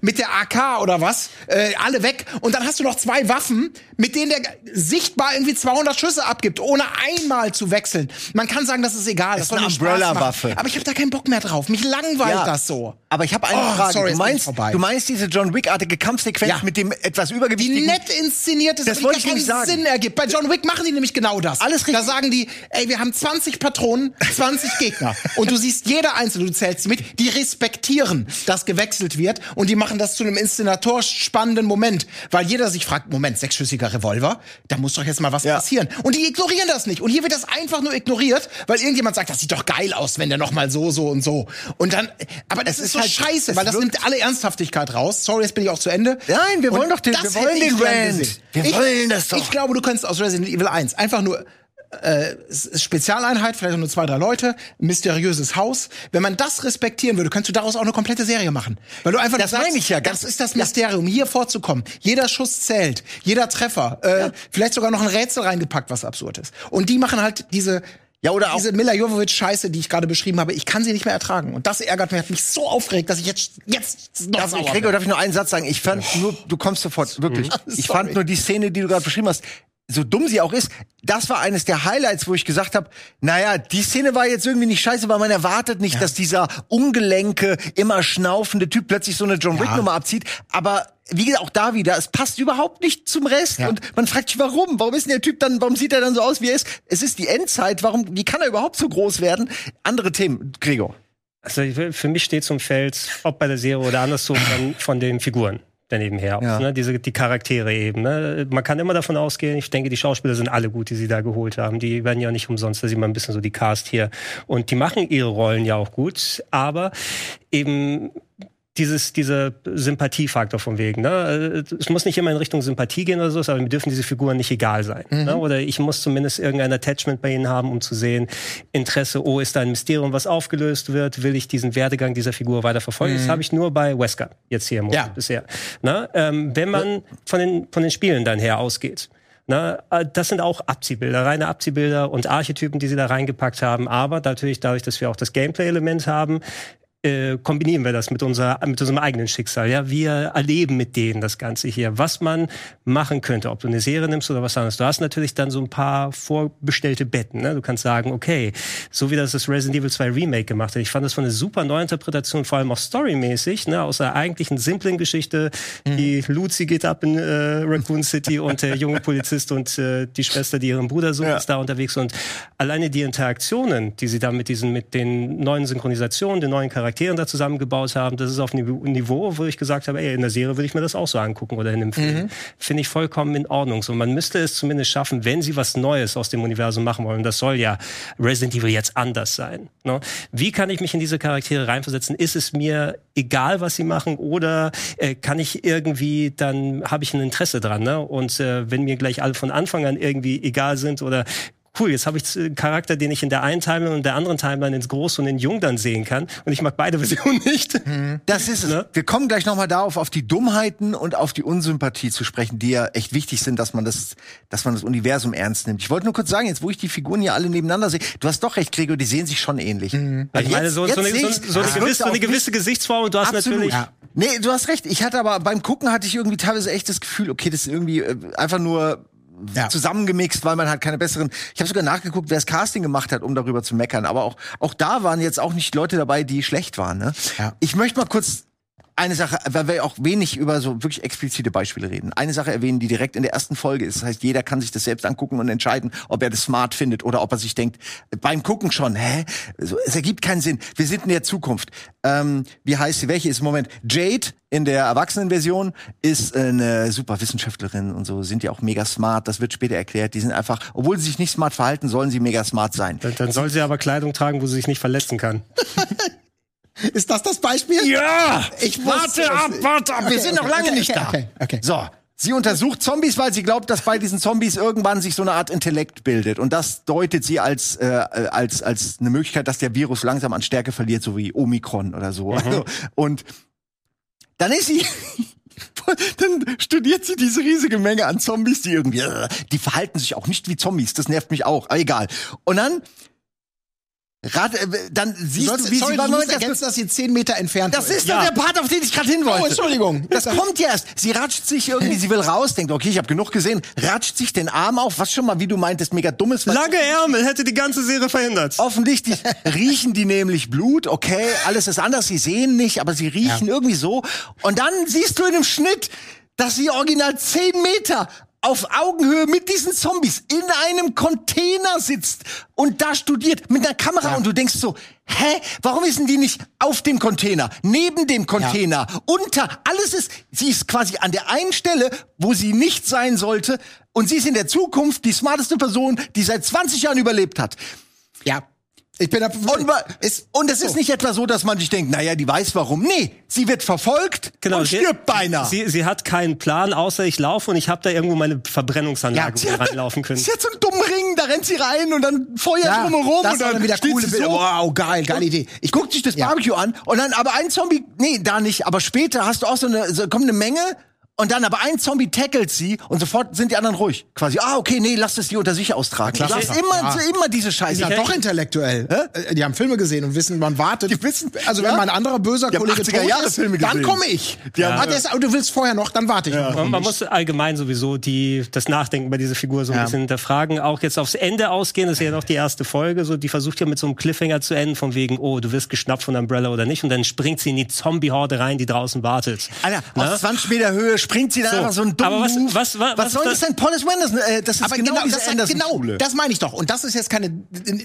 C: mit der AK oder was, äh, alle weg. Und dann hast du noch zwei Waffen, mit denen der sichtbar irgendwie 200 Schüsse abgibt, ohne einmal zu wechseln. Man kann sagen, das ist egal.
A: Das, ist eine Umbrella-Waffe.
C: Aber ich habe da keinen Bock mehr drauf. Mich langweilt ja, das so.
A: Aber ich habe eine oh, Frage. Sorry, du, meinst, du meinst diese John Wick-artige Kampfsequenz ja. mit dem etwas übergewichtigen...
C: Die nett inszeniert ist,
A: das wollte ich nicht
C: sagen. Sinn ergibt. Bei John Wick machen die nämlich genau das.
A: Alles richtig.
C: Da sagen die, ey, wir haben 20 Patronen, 20 Gegner. Und du siehst jeder einzelne, du zählst mit, die respektieren, dass gewechselt wird. Und die machen das zu einem Inszenator spannenden Moment, weil jeder sich fragt, Moment, sechsschüssiger Revolver, da muss doch jetzt mal was ja. passieren. Und die ignorieren das nicht. Und hier wird das einfach nur ignoriert, weil irgendjemand sagt, das sieht doch geil aus, wenn der noch mal so, so und so. Und dann, aber das, das ist, ist so halt, scheiße, weil das nimmt alle Ernsthaftigkeit raus. Sorry, jetzt bin ich auch zu Ende.
A: Nein, wir wollen und doch den, wir wollen den Rand.
C: Wir ich, wollen das doch. Ich glaube, du könntest aus Resident Evil 1 einfach nur äh, Spezialeinheit, vielleicht nur zwei, drei Leute, mysteriöses Haus. Wenn man das respektieren würde, könntest du daraus auch eine komplette Serie machen. Weil du einfach
A: das sagst, meine ich ja.
C: Das ist das Mysterium, hier vorzukommen. Jeder Schuss zählt, jeder Treffer, äh, ja. vielleicht sogar noch ein Rätsel reingepackt, was absurd ist. Und die machen halt diese ja, oder auch diese Mila Jovovich-Scheiße, die ich gerade beschrieben habe, ich kann sie nicht mehr ertragen. Und das ärgert mich, hat mich so aufgeregt, dass ich jetzt, jetzt
A: noch darf, ich, Gregor, darf ich nur einen Satz sagen? Ich fand nur, du kommst sofort, wirklich. Ich fand nur die Szene, die du gerade beschrieben hast, so dumm sie auch ist, das war eines der Highlights, wo ich gesagt habe, naja, die Szene war jetzt irgendwie nicht scheiße, weil man erwartet nicht, ja. dass dieser ungelenke, immer schnaufende Typ plötzlich so eine John Wick-Nummer abzieht. Aber wie gesagt, auch da wieder, es passt überhaupt nicht zum Rest. Ja. Und man fragt sich, warum? Warum ist denn der Typ dann, warum sieht er dann so aus, wie er ist? Es ist die Endzeit, warum, wie kann er überhaupt so groß werden? Andere Themen, Gregor.
B: Also für mich steht zum Feld, ob bei der Serie oder andersrum, von den Figuren daneben her. Ja. Ne? Diese, die Charaktere eben. Ne? Man kann immer davon ausgehen, ich denke, die Schauspieler sind alle gut, die sie da geholt haben. Die werden ja nicht umsonst, da sieht man ein bisschen so die Cast hier. Und die machen ihre Rollen ja auch gut, aber eben dieses, dieser Sympathiefaktor von wegen. Ne? Es muss nicht immer in Richtung Sympathie gehen oder so, aber mir dürfen diese Figuren nicht egal sein. Ne? Mhm. Ne? Oder ich muss zumindest irgendein Attachment bei ihnen haben, um zu sehen, Interesse, oh, ist da ein Mysterium, was aufgelöst wird, will ich diesen Werdegang dieser Figur weiter verfolgen? Mhm. Das habe ich nur bei Wesker jetzt hier im Moment ja. bisher. Ne? Ähm, wenn man von den, von den Spielen dann her ausgeht. Na, äh, das sind auch Abziehbilder, reine Abziehbilder und Archetypen, die sie da reingepackt haben. Aber natürlich dadurch, dass wir auch das Gameplay-Element haben, äh, kombinieren wir das mit, unserer, mit unserem eigenen Schicksal. Ja, wir erleben mit denen das Ganze hier, was man machen könnte, ob du eine Serie nimmst oder was anderes. Du hast natürlich dann so ein paar vorbestellte Betten. Ne? Du kannst sagen, okay, so wie das das Resident Evil 2 Remake gemacht hat. Ich fand das von eine super Neuinterpretation, vor allem auch storymäßig, ne? aus der eigentlichen simplen Geschichte. Mhm. Die Lucy geht ab in äh, Raccoon City und der junge Polizist und äh, die Schwester, die ihren Bruder sucht, ja. ist da unterwegs. Und alleine die Interaktionen, die sie da mit diesen, mit den neuen Synchronisationen, den neuen Charakteren Charakteren da zusammengebaut haben, das ist auf einem Niveau, wo ich gesagt habe, ey, in der Serie würde ich mir das auch so angucken oder in einem Film.
C: Mhm.
B: Finde ich vollkommen in Ordnung. So, man müsste es zumindest schaffen, wenn sie was Neues aus dem Universum machen wollen. Das soll ja Resident Evil jetzt anders sein. Ne? Wie kann ich mich in diese Charaktere reinversetzen? Ist es mir egal, was sie machen, oder äh, kann ich irgendwie, dann habe ich ein Interesse dran. Ne? Und äh, wenn mir gleich alle von Anfang an irgendwie egal sind oder cool, jetzt habe ich einen Charakter, den ich in der einen Timeline und der anderen Timeline ins Groß und in Jung dann sehen kann. Und ich mag beide Versionen nicht.
A: Das ist es.
B: Ne?
A: Wir kommen gleich noch mal darauf, auf die Dummheiten und auf die Unsympathie zu sprechen, die ja echt wichtig sind, dass man das, dass man das Universum ernst nimmt. Ich wollte nur kurz sagen, jetzt wo ich die Figuren hier alle nebeneinander sehe, du hast doch recht, Gregor, die sehen sich schon ähnlich.
B: Also ich meine, so, so, eine, so, so, eine gewisse, so eine gewisse Gesichtsform und du hast
A: Absolut.
B: natürlich.
A: Ja. Nee, du hast recht. Ich hatte aber beim Gucken hatte ich irgendwie teilweise echt das Gefühl, okay, das ist irgendwie äh, einfach nur
C: Ja.
A: zusammengemixt, weil man halt keine besseren. Ich habe sogar nachgeguckt, wer das Casting gemacht hat, um darüber zu meckern. Aber auch auch da waren jetzt auch nicht Leute dabei, die schlecht waren. Ne?
C: Ja.
A: Ich möchte mal kurz eine Sache, weil wir auch wenig über so wirklich explizite Beispiele reden. Eine Sache erwähnen, die direkt in der ersten Folge ist. Das heißt, jeder kann sich das selbst angucken und entscheiden, ob er das smart findet oder ob er sich denkt, beim Gucken schon, hä? Es ergibt keinen Sinn. Wir sind in der Zukunft. Ähm, wie heißt sie? Welche ist im Moment? Jade in der Erwachsenenversion ist eine super Wissenschaftlerin und so, sind ja auch mega smart. Das wird später erklärt. Die sind einfach, obwohl sie sich nicht smart verhalten, sollen sie mega smart sein.
B: Dann, dann soll sie aber Kleidung tragen, wo sie sich nicht verletzen kann.
C: Ist das das Beispiel?
A: Ja!
C: Ich
A: warte ab, warte ab. Wir
C: Okay,
A: sind noch
C: okay,
A: lange
C: okay,
A: nicht da.
C: okay, okay.
A: So. Sie untersucht Zombies, weil sie glaubt, dass bei diesen Zombies irgendwann sich so eine Art Intellekt bildet. Und das deutet sie als, äh, als, als eine Möglichkeit, dass der Virus langsam an Stärke verliert, so wie Omikron oder so. Also, und dann ist sie. Dann studiert sie diese riesige Menge an Zombies, die irgendwie, äh, die verhalten sich auch nicht wie Zombies. Das nervt mich auch. Aber egal. Und dann, rat, äh, dann siehst
C: Sollst,
A: du, wie
C: sorry,
A: sie,
C: du
A: Moment,
C: musst
A: das-
C: ergänzen, dass sie zehn Meter entfernt
A: das ist
B: Ja.
A: doch der Part, auf den ich gerade hin wollte.
C: Oh, Entschuldigung.
A: Das kommt ja erst. Sie ratscht sich irgendwie, sie will raus, denkt, okay, ich habe genug gesehen, ratscht sich den Arm auf, was schon mal, wie du meintest, mega dummes. was-
B: Lange Ärmel hätte die ganze Serie verhindert.
A: Offensichtlich riechen die nämlich Blut, okay, alles ist anders, sie sehen nicht, aber sie riechen irgendwie so. Und dann siehst du in dem Schnitt, dass sie original zehn Meter auf Augenhöhe mit diesen Zombies in einem Container sitzt und da studiert mit einer Kamera und du denkst so, hä, warum ist denn die nicht auf dem Container, neben dem Container, unter, alles ist, sie ist quasi an der einen Stelle, wo sie nicht sein sollte und sie ist in der Zukunft die smarteste Person, die seit 20 Jahren überlebt hat.
C: Ja. Ich bin da.
A: Und,
C: ist,
A: und es ist nicht etwa so, dass man sich denkt, naja, die weiß warum. Nee, sie wird verfolgt und
B: sie-
A: stirbt beinahe.
B: Sie, sie hat keinen Plan, außer ich laufe und ich habe da irgendwo meine Verbrennungsanlage,
A: sie hat,
B: reinlaufen können.
A: sie hat so einen dummen Ring, da rennt sie rein und dann Feuer
C: ja,
A: drumherum
C: das
A: und dann,
C: dann wieder coole
A: sie so.
C: Wow, geil, geile Idee.
A: Ich guck sich das
C: Ja.
A: Barbecue an und dann aber ein Zombie, nee, da nicht, aber später hast du auch so eine, so, kommt eine Menge und dann aber ein Zombie tackelt sie und sofort sind die anderen ruhig. Quasi, ah, okay, nee, lass das die unter sich austragen.
C: klar.
A: du hast immer,
C: Ja.
A: immer diese
C: Die
A: Scheiße.
C: sind doch intellektuell. Äh, Die haben Filme gesehen und wissen, man wartet.
A: Die wissen-
C: also wenn
A: ja.
C: mein anderer böser
A: Die
C: Kollege
A: 80er
C: tot
A: Jahre
C: ist,
A: Filme
C: dann komme ich.
A: Die haben-
C: ah, ist, oh, du willst vorher noch, dann warte ich. noch.
B: Man, man muss allgemein sowieso die, das Nachdenken bei dieser Figur so ein
C: Ja.
B: bisschen hinterfragen. Auch jetzt aufs Ende ausgehen, das ist ja noch die erste Folge. So, die versucht ja mit so einem Cliffhanger zu enden, von wegen, oh, du wirst geschnappt von Umbrella oder nicht. Und dann springt sie in die Zombie-Horde rein, die draußen wartet.
A: Alter,
B: Na?
A: aus 20 Meter Höhe springt sie dann
B: So,
A: einfach so einen dummen
B: aber was-
A: Move.
B: was- was- was
A: soll das denn? Paul S. Anderson, äh, das ist
C: Aber
A: genau,
C: genau, das, genau,
A: Anderson-Schule.
C: das meine ich doch. Und das ist jetzt keine,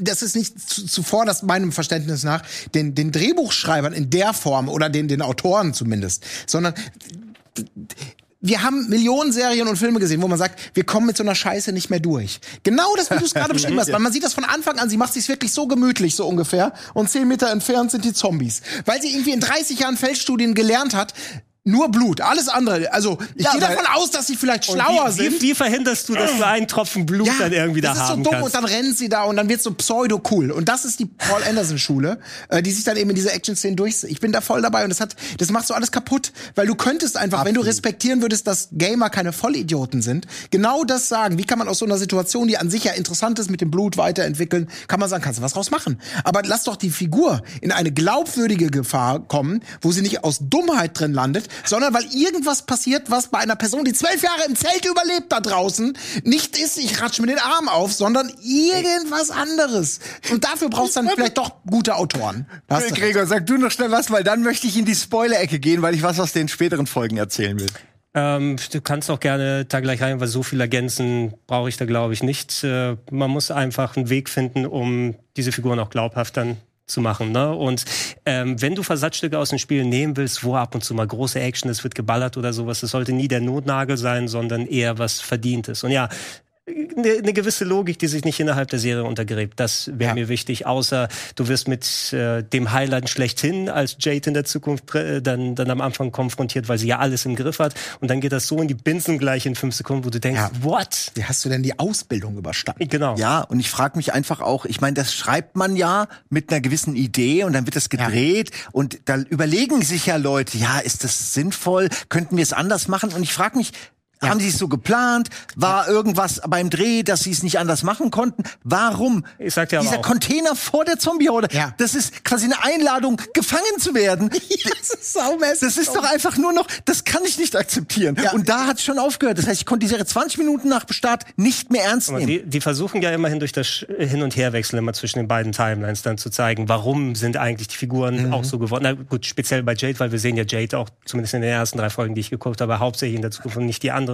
C: das ist nicht zu, zuvor, das meinem Verständnis nach, den, den Drehbuchschreibern in der Form oder den, den Autoren zumindest, sondern wir haben Millionen Serien und Filme gesehen, wo man sagt, wir kommen mit so einer Scheiße nicht mehr durch. Genau das, wie du es gerade beschrieben hast. Weil man sieht das von Anfang an, sie macht sich wirklich so gemütlich, so ungefähr. Und zehn Meter entfernt sind die Zombies. Weil sie irgendwie in 30 Jahren Feldstudien gelernt hat, nur Blut, alles andere. Also ich
A: Ja,
C: gehe davon aus, dass sie vielleicht schlauer
B: wie,
C: sind.
B: Wie, wie verhinderst du, dass du einen Tropfen Blut dann irgendwie da
C: das ist so dumm
B: kannst?
C: und dann rennen sie da und dann wird's so pseudo cool und das ist die Paul Anderson Schule, äh, die sich dann eben in diese Action Szenen durch. Ich bin da voll dabei und das hat, das macht so alles kaputt, weil du könntest einfach, wenn du respektieren würdest, dass Gamer keine Vollidioten sind, genau das sagen. Wie kann man aus so einer Situation, die an sich ja interessant ist, mit dem Blut weiterentwickeln, kann man sagen, kannst du was draus machen. Aber lass doch die Figur in eine glaubwürdige Gefahr kommen, wo sie nicht aus Dummheit drin landet, sondern weil irgendwas passiert, was bei einer Person, die zwölf Jahre im Zelt überlebt da draußen, nicht ist, ich ratsch mir den Arm auf, sondern irgendwas anderes. Und dafür brauchst du dann vielleicht doch gute Autoren. Hast.
A: Gregor, sag du noch schnell was, weil dann möchte ich in die Spoiler-Ecke gehen, weil ich was aus den späteren Folgen erzählen will.
B: Ähm, du kannst auch gerne da gleich rein, weil so viel ergänzen brauche ich da, glaube ich, nicht. Äh, man muss einfach einen Weg finden, um diese Figuren auch glaubhaft dann zu machen. Ne? Und ähm, wenn du Versatzstücke aus den Spielen nehmen willst, wo ab und zu mal große Action, es wird geballert oder sowas, das sollte nie der Notnagel sein, sondern eher was Verdientes. Und ja, eine, eine gewisse Logik, die sich nicht innerhalb der Serie untergräbt. Das wäre
C: Ja.
B: mir wichtig. Außer du wirst mit äh, dem Highlight schlechthin als Jade in der Zukunft äh, dann, dann am Anfang konfrontiert, weil sie ja alles im Griff hat. Und dann geht das so in die Binsen gleich in fünf Sekunden, wo du denkst,
C: Ja.
B: what?
C: Wie hast du denn die Ausbildung überstanden?
B: Genau.
A: Ja, und ich frage mich einfach auch, ich meine, das schreibt man ja mit einer gewissen Idee und dann wird das gedreht und da überlegen sich ja Leute, ja, ist das sinnvoll? Könnten wir es anders machen? Und ich frage mich, haben sie es so geplant? War irgendwas beim Dreh, dass sie es nicht anders machen konnten? Warum?
B: Ich sag dir
A: Dieser
B: auch-
A: Container vor der Zombie-Horde,
C: Ja.
A: das ist quasi eine Einladung, gefangen zu werden.
C: das ist saumäßig.
A: Das ist doch einfach nur noch, das kann ich nicht akzeptieren.
C: Ja.
A: Und da hat es schon aufgehört. Das heißt, ich konnte die Serie 20 Minuten nach Start nicht mehr ernst nehmen.
B: die, die versuchen ja immerhin durch das Hin- und Herwechseln immer zwischen den beiden Timelines dann zu zeigen, warum sind eigentlich die Figuren
A: Mhm.
B: auch so geworden. Na gut, speziell bei Jade, weil wir sehen ja Jade auch zumindest in den ersten drei Folgen, die ich geguckt habe, hauptsächlich in der Zukunft und nicht die anderen,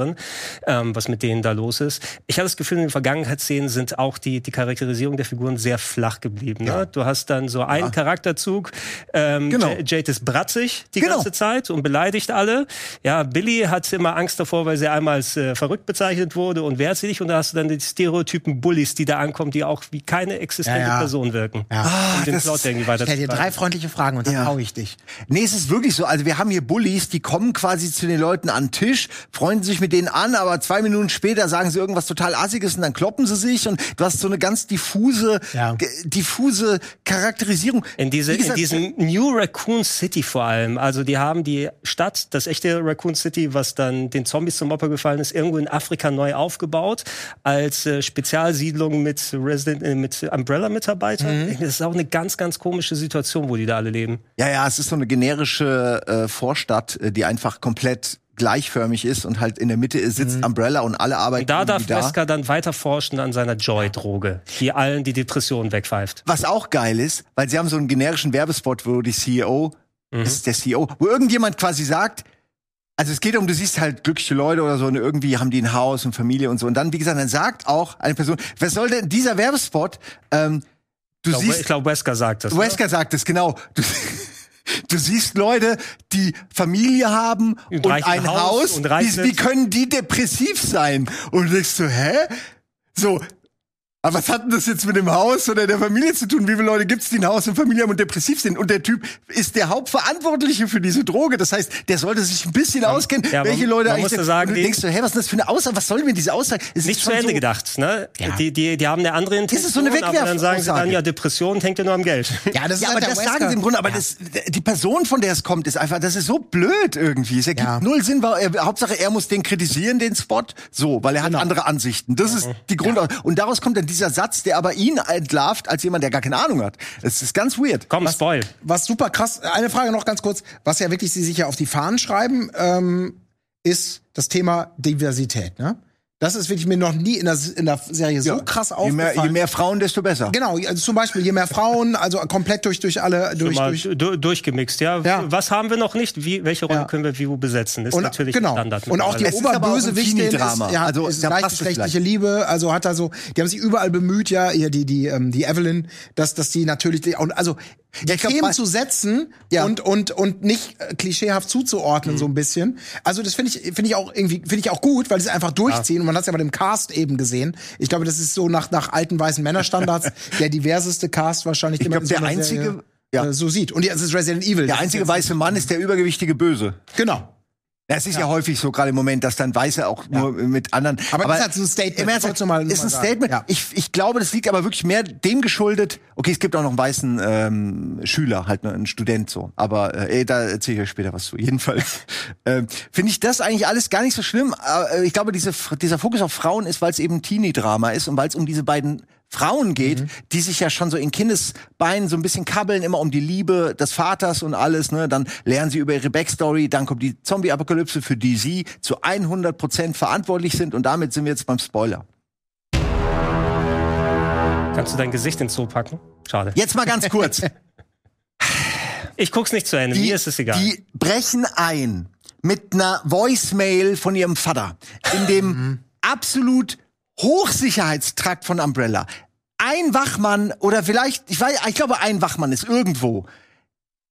B: ähm, was mit denen da los ist. Ich habe das Gefühl, in den Vergangenheitsszenen sind auch die, die Charakterisierung der Figuren sehr flach geblieben. Ne? Du hast dann so einen Charakterzug, ähm,
A: Genau.
B: Jade ist bratzig die
A: Genau.
B: ganze Zeit und beleidigt alle. Ja, Billy hat immer Angst davor, weil sie einmal als äh, verrückt bezeichnet wurde und wehrt sich. Und da hast du dann die Stereotypen Bullies, die da ankommen, die auch wie keine existente
C: Ja, ja.
B: Person wirken.
C: Ja.
B: um den
A: das-
B: Plot irgendwie weiter
C: Stell dir drei freundliche Fragen und dann
A: Ja.
C: hau ich dich.
A: Nee, es ist wirklich so. Also wir haben hier Bullies, die kommen quasi zu den Leuten an den Tisch, freunden sich mit denen an, aber zwei Minuten später sagen sie irgendwas total Assiges und dann kloppen sie sich und du hast so eine ganz diffuse,
C: Ja.
A: diffuse Charakterisierung.
B: In, diese,
A: gesagt,
B: in diesem New Raccoon City vor allem. Also die haben die Stadt, das echte Raccoon City, was dann den Zombies zum Opfer gefallen ist, irgendwo in Afrika neu aufgebaut als äh, Spezialsiedlung mit Resident, äh, mit Umbrella-Mitarbeitern. Das ist auch eine ganz, ganz komische Situation, wo die da alle leben.
A: Ja, ja, es ist so eine generische äh, Vorstadt, äh, die einfach komplett gleichförmig ist und halt in der Mitte sitzt Umbrella und alle arbeiten
B: Da darf
A: da.
B: Wesker dann weiter forschen an seiner Joy-Droge, die allen die Depression wegpfeift.
A: Was auch geil ist, weil sie haben so einen generischen Werbespot, wo die CEO, das ist der CEO, wo irgendjemand quasi sagt, also es geht um, du siehst halt glückliche Leute oder so und irgendwie haben die ein Haus und Familie und so. Und dann, wie gesagt, dann sagt auch eine Person, was soll denn dieser Werbespot? Ähm, du
B: Ich glaube,
A: siehst,
B: ich glaub, Wesker sagt das.
A: Wesker sagt es, genau. Du, du siehst Leute, die Familie haben
B: Und
A: und, ein
B: Haus
A: Haus.
B: und
A: wie, wie können die depressiv sein? Und du denkst so, hä? So. Aber was hat denn das jetzt mit dem Haus oder der Familie zu tun? Wie viele Leute gibt's, die ein Haus und Familie haben und depressiv sind? Und der Typ ist der Hauptverantwortliche für diese Droge. Das heißt, der sollte sich ein bisschen auskennen,
B: ja, man-
A: welche Leute
B: man
A: eigentlich
B: muss
A: sind.
B: ja sagen,
A: und du
B: die-
A: denkst so, hä, was ist das für eine Aussage? Was soll denn diese Aussage? Es ist
B: nicht zu Ende
A: so,
B: gedacht. Ne?
C: Ja.
B: Die, die, die haben eine andere Intention,
A: ist so eine
B: aber dann sagen sie dann, ja, Depression hängt ja nur am Geld.
C: Ja, das
A: Ja,
C: ist
A: aber
C: halt der
A: das
C: Wesker.
A: sagen sie im Grunde, aber
C: Ja.
A: das, die Person, von der es kommt, ist einfach, das ist so blöd irgendwie. Es ergibt
C: Ja.
A: null Sinn, weil er, Hauptsache er muss den kritisieren, den Spot, so, weil er
C: Genau.
A: hat andere Ansichten. Das ist die Grund. Und daraus kommt dann dieser Satz, der aber ihn entlarvt als jemand, der gar keine Ahnung hat. Es ist ganz weird.
B: Komm, Spoil.
C: Was super krass, eine Frage noch ganz kurz, was ja wirklich sie sich ja auf die Fahnen schreiben, ähm, ist das Thema Diversität, ne? Das ist wirklich mir noch nie in der, in der Serie so krass
A: je
C: aufgefallen.
A: mehr, je mehr Frauen, desto besser.
C: Genau, also zum Beispiel je mehr Frauen, also komplett durch durch alle durch, durch
B: du, durchgemixt, ja.
C: Ja.
B: Was haben wir noch nicht? Wie, welche Rolle
C: Ja.
B: können wir wie wo besetzen? Ist
C: und,
B: natürlich
C: genau.
B: Standard.
C: Und auch die
A: ist auch
C: Oberbösewichtin ist, ja,
A: Also,
C: ist gleichgeschlechtliche Liebe, also hat da so, die haben sich überall bemüht, ja, hier die die ähm, die Evelyn, dass dass die natürlich und also die
A: ich glaub,
C: Themen zu setzen
A: Ja.
C: und und und nicht äh, klischeehaft zuzuordnen so ein bisschen. Also das finde ich finde ich auch irgendwie finde ich auch gut, weil sie es einfach durchziehen und man hat es ja bei dem Cast eben gesehen. Ich glaube, das ist so nach nach alten weißen Männerstandards der diverseste Cast wahrscheinlich, den
A: Ich
C: man
A: glaub,
C: in so
A: der einzige-
C: Serie,
A: ja.
C: äh, so sieht. Und es ist Resident Evil.
A: Der einzige weiße Mann ist der übergewichtige Böse.
C: Genau.
A: Ja, es ist ja, häufig so, gerade im Moment, dass dann Weiße auch nur mit anderen.
C: Aber das ist halt so ein Statement.
A: Ernst,
C: du mal-
A: ist ein. Statement.
C: Ja.
A: Ich, ich glaube, das liegt aber wirklich mehr dem geschuldet. Okay, es gibt auch noch einen weißen ähm, Schüler, halt ne, einen Student so. Aber äh, ey, da erzähle ich euch später was zu. Jedenfalls ähm, finde ich das eigentlich alles gar nicht so schlimm. Aber, äh, ich glaube, diese, dieser Fokus auf Frauen ist, weil es eben ein Teenie-Drama ist und weil es um diese beiden Frauen geht,
C: Mhm.
A: die sich ja schon so in Kindesbeinen so ein bisschen kabbeln, immer um die Liebe des Vaters und alles, ne? Dann lernen sie über ihre Backstory, dann kommt die Zombie-Apokalypse, für die sie zu 100% verantwortlich sind und damit sind wir jetzt beim Spoiler.
B: Kannst du dein Gesicht ins Zoo packen? Schade.
A: Jetzt mal ganz kurz.
B: Ich guck's nicht zu Ende.
A: Die,
B: Mir ist es egal.
A: die brechen ein mit einer Voicemail von ihrem Vater in dem absolut Hochsicherheitstrakt von Umbrella. ein Wachmann oder vielleicht, ich weiß, ich glaube, ein Wachmann ist irgendwo.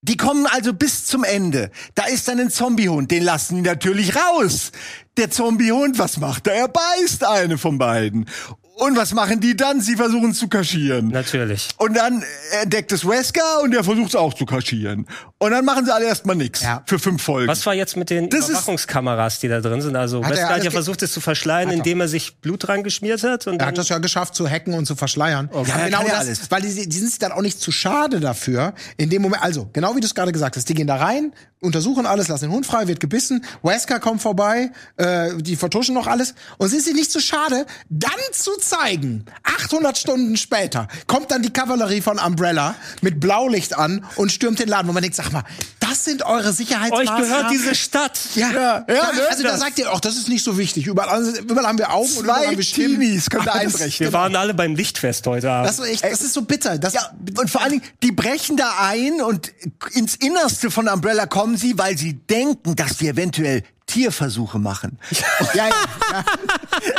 A: Die kommen also bis zum Ende. Da ist dann ein Zombiehund, den lassen die natürlich raus. Der Zombiehund, was macht er? Er beißt eine von beiden. Und was machen die dann? Sie versuchen zu kaschieren.
B: Natürlich.
A: Und dann entdeckt es Wesker und der versucht es auch zu kaschieren. Und dann machen sie alle erstmal nichts
C: Ja.
A: für fünf Folgen.
B: Was war jetzt mit den
A: Das ist-
B: Überwachungskameras, die da drin sind? Also
C: Hat er
B: Wesker hat
C: alles
B: ja versucht, es zu verschleiern,
C: Hat er.
B: indem er sich Blut dran geschmiert hat. Und
C: Er hat das ja geschafft zu hacken und zu verschleiern.
A: Ja, er
C: genau
A: kann ja
C: das,
A: alles.
C: weil die, die sind sich dann auch nicht zu schade dafür. In dem Moment, also genau wie du es gerade gesagt hast, die gehen da rein, untersuchen alles, lassen den Hund frei, wird gebissen. Wesker kommt vorbei, äh, die vertuschen noch alles und sind sich nicht zu schade, dann zu zeigen. 800 Stunden später kommt dann die Kavallerie von Umbrella mit Blaulicht an und stürmt den Laden, wo man denkt, sag mal, das sind eure
B: euch
C: Sicherheitsmaßnahmen.
B: gehört diese Stadt.
C: Ja, ja,
A: ja, ne?
C: also da
A: Das-
C: sagt ihr, ach, das ist nicht so wichtig. Überall, überall haben wir Augen und überall
A: Zwei
C: haben wir Stimmen.
A: Da
C: Ach, das-
A: einbrechen.
B: Wir waren alle beim Lichtfest heute Abend.
C: Das ist, echt, das ist so bitter. Das,
A: Ja, und vor allen Dingen, die brechen da ein und ins Innerste von Umbrella kommen sie, weil sie denken, dass die eventuell Tierversuche machen.
C: ja, ja,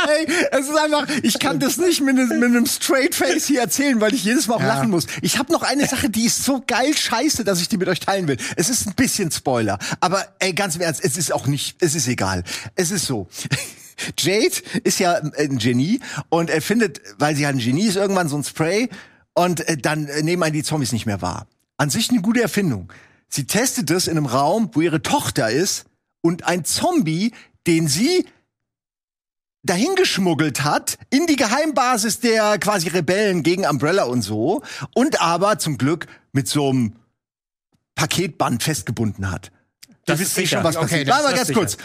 A: Ey, es ist einfach, ich kann das nicht mit, einem- mit einem Straight Face hier erzählen, weil ich jedes Mal auch
C: Ja.
A: lachen muss. Ich habe noch eine Sache, die ist so geil scheiße, dass ich die mit euch teilen will. Es ist ein bisschen Spoiler, aber ey, ganz im Ernst, es ist auch nicht, es ist egal. Es ist so. Jade ist ja ein Genie und er findet, weil sie halt ein Genie ist, irgendwann so ein Spray und äh, dann nehmen einen die Zombies nicht mehr wahr. An sich eine gute Erfindung. Sie testet es in einem Raum, wo ihre Tochter ist und ein Zombie, den sie dahingeschmuggelt hat in die Geheimbasis der quasi Rebellen gegen Umbrella und so und aber zum Glück mit so einem Paketband festgebunden hat.
B: Das ist
A: wisst eh
B: sicher.
A: schon, was
B: Okay,
A: passiert. Warte mal ganz
B: sicher.
A: kurz.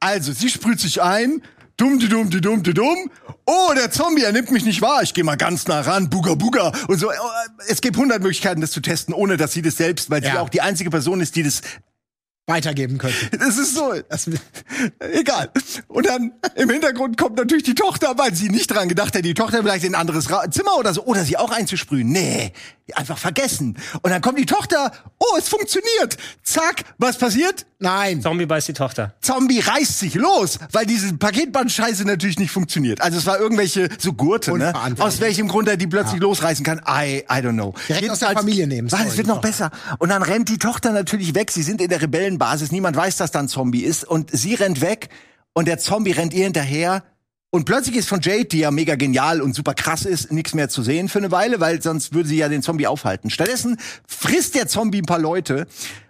A: Also, sie sprüht sich ein. Dumm, die dumm, die dumm, die dumm. Oh, der Zombie, er nimmt mich nicht wahr. Ich gehe mal ganz nah ran. Buga, buga. Und so. Oh, Es gibt hundert Möglichkeiten, das zu testen, ohne dass sie das selbst, weil sie
C: Ja.
A: auch die einzige Person ist, die das
C: weitergeben könnte.
A: das ist so. Das, egal. Und dann im Hintergrund kommt natürlich die Tochter, weil sie nicht dran gedacht hat, die Tochter vielleicht in ein anderes Ra Zimmer oder so. Oder sie auch einzusprühen. Nee, einfach vergessen. Und dann kommt die Tochter. Oh, es funktioniert. Zack, was passiert?
C: Nein.
B: Zombie beißt die Tochter.
A: Zombie reißt sich los, weil diese Paketband-Scheiße natürlich nicht funktioniert. Also es war irgendwelche so Gurte, ne? Aus welchem Grund er die plötzlich losreißen kann, I, I don't know.
C: Direkt aus der
A: Jedenfalls-
C: Familie nehmen,
A: Was,
C: sorry,
A: es wird noch besser. Und dann rennt die Tochter natürlich weg. Sie sind in der Rebellenbasis. Niemand weiß, dass da ein Zombie ist. Und sie rennt weg und der Zombie rennt ihr hinterher. Und plötzlich ist von Jade, die ja mega genial und super krass ist, nichts mehr zu sehen für eine Weile, weil sonst würde sie ja den Zombie aufhalten. Stattdessen frisst der Zombie ein paar Leute.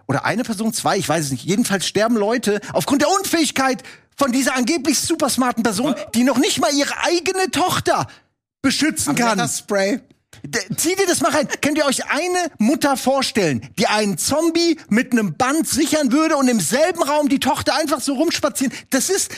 A: Oder eine Person, zwei, ich weiß es nicht. Jedenfalls sterben Leute aufgrund der Unfähigkeit von dieser angeblich super smarten Person, die noch nicht mal ihre eigene Tochter beschützen
C: Aber
A: kann.
C: das Spray.
A: D- Zieh dir das mal rein. Könnt ihr euch eine Mutter vorstellen, die einen Zombie mit einem Band sichern würde und im selben Raum die Tochter einfach so rumspazieren? Das ist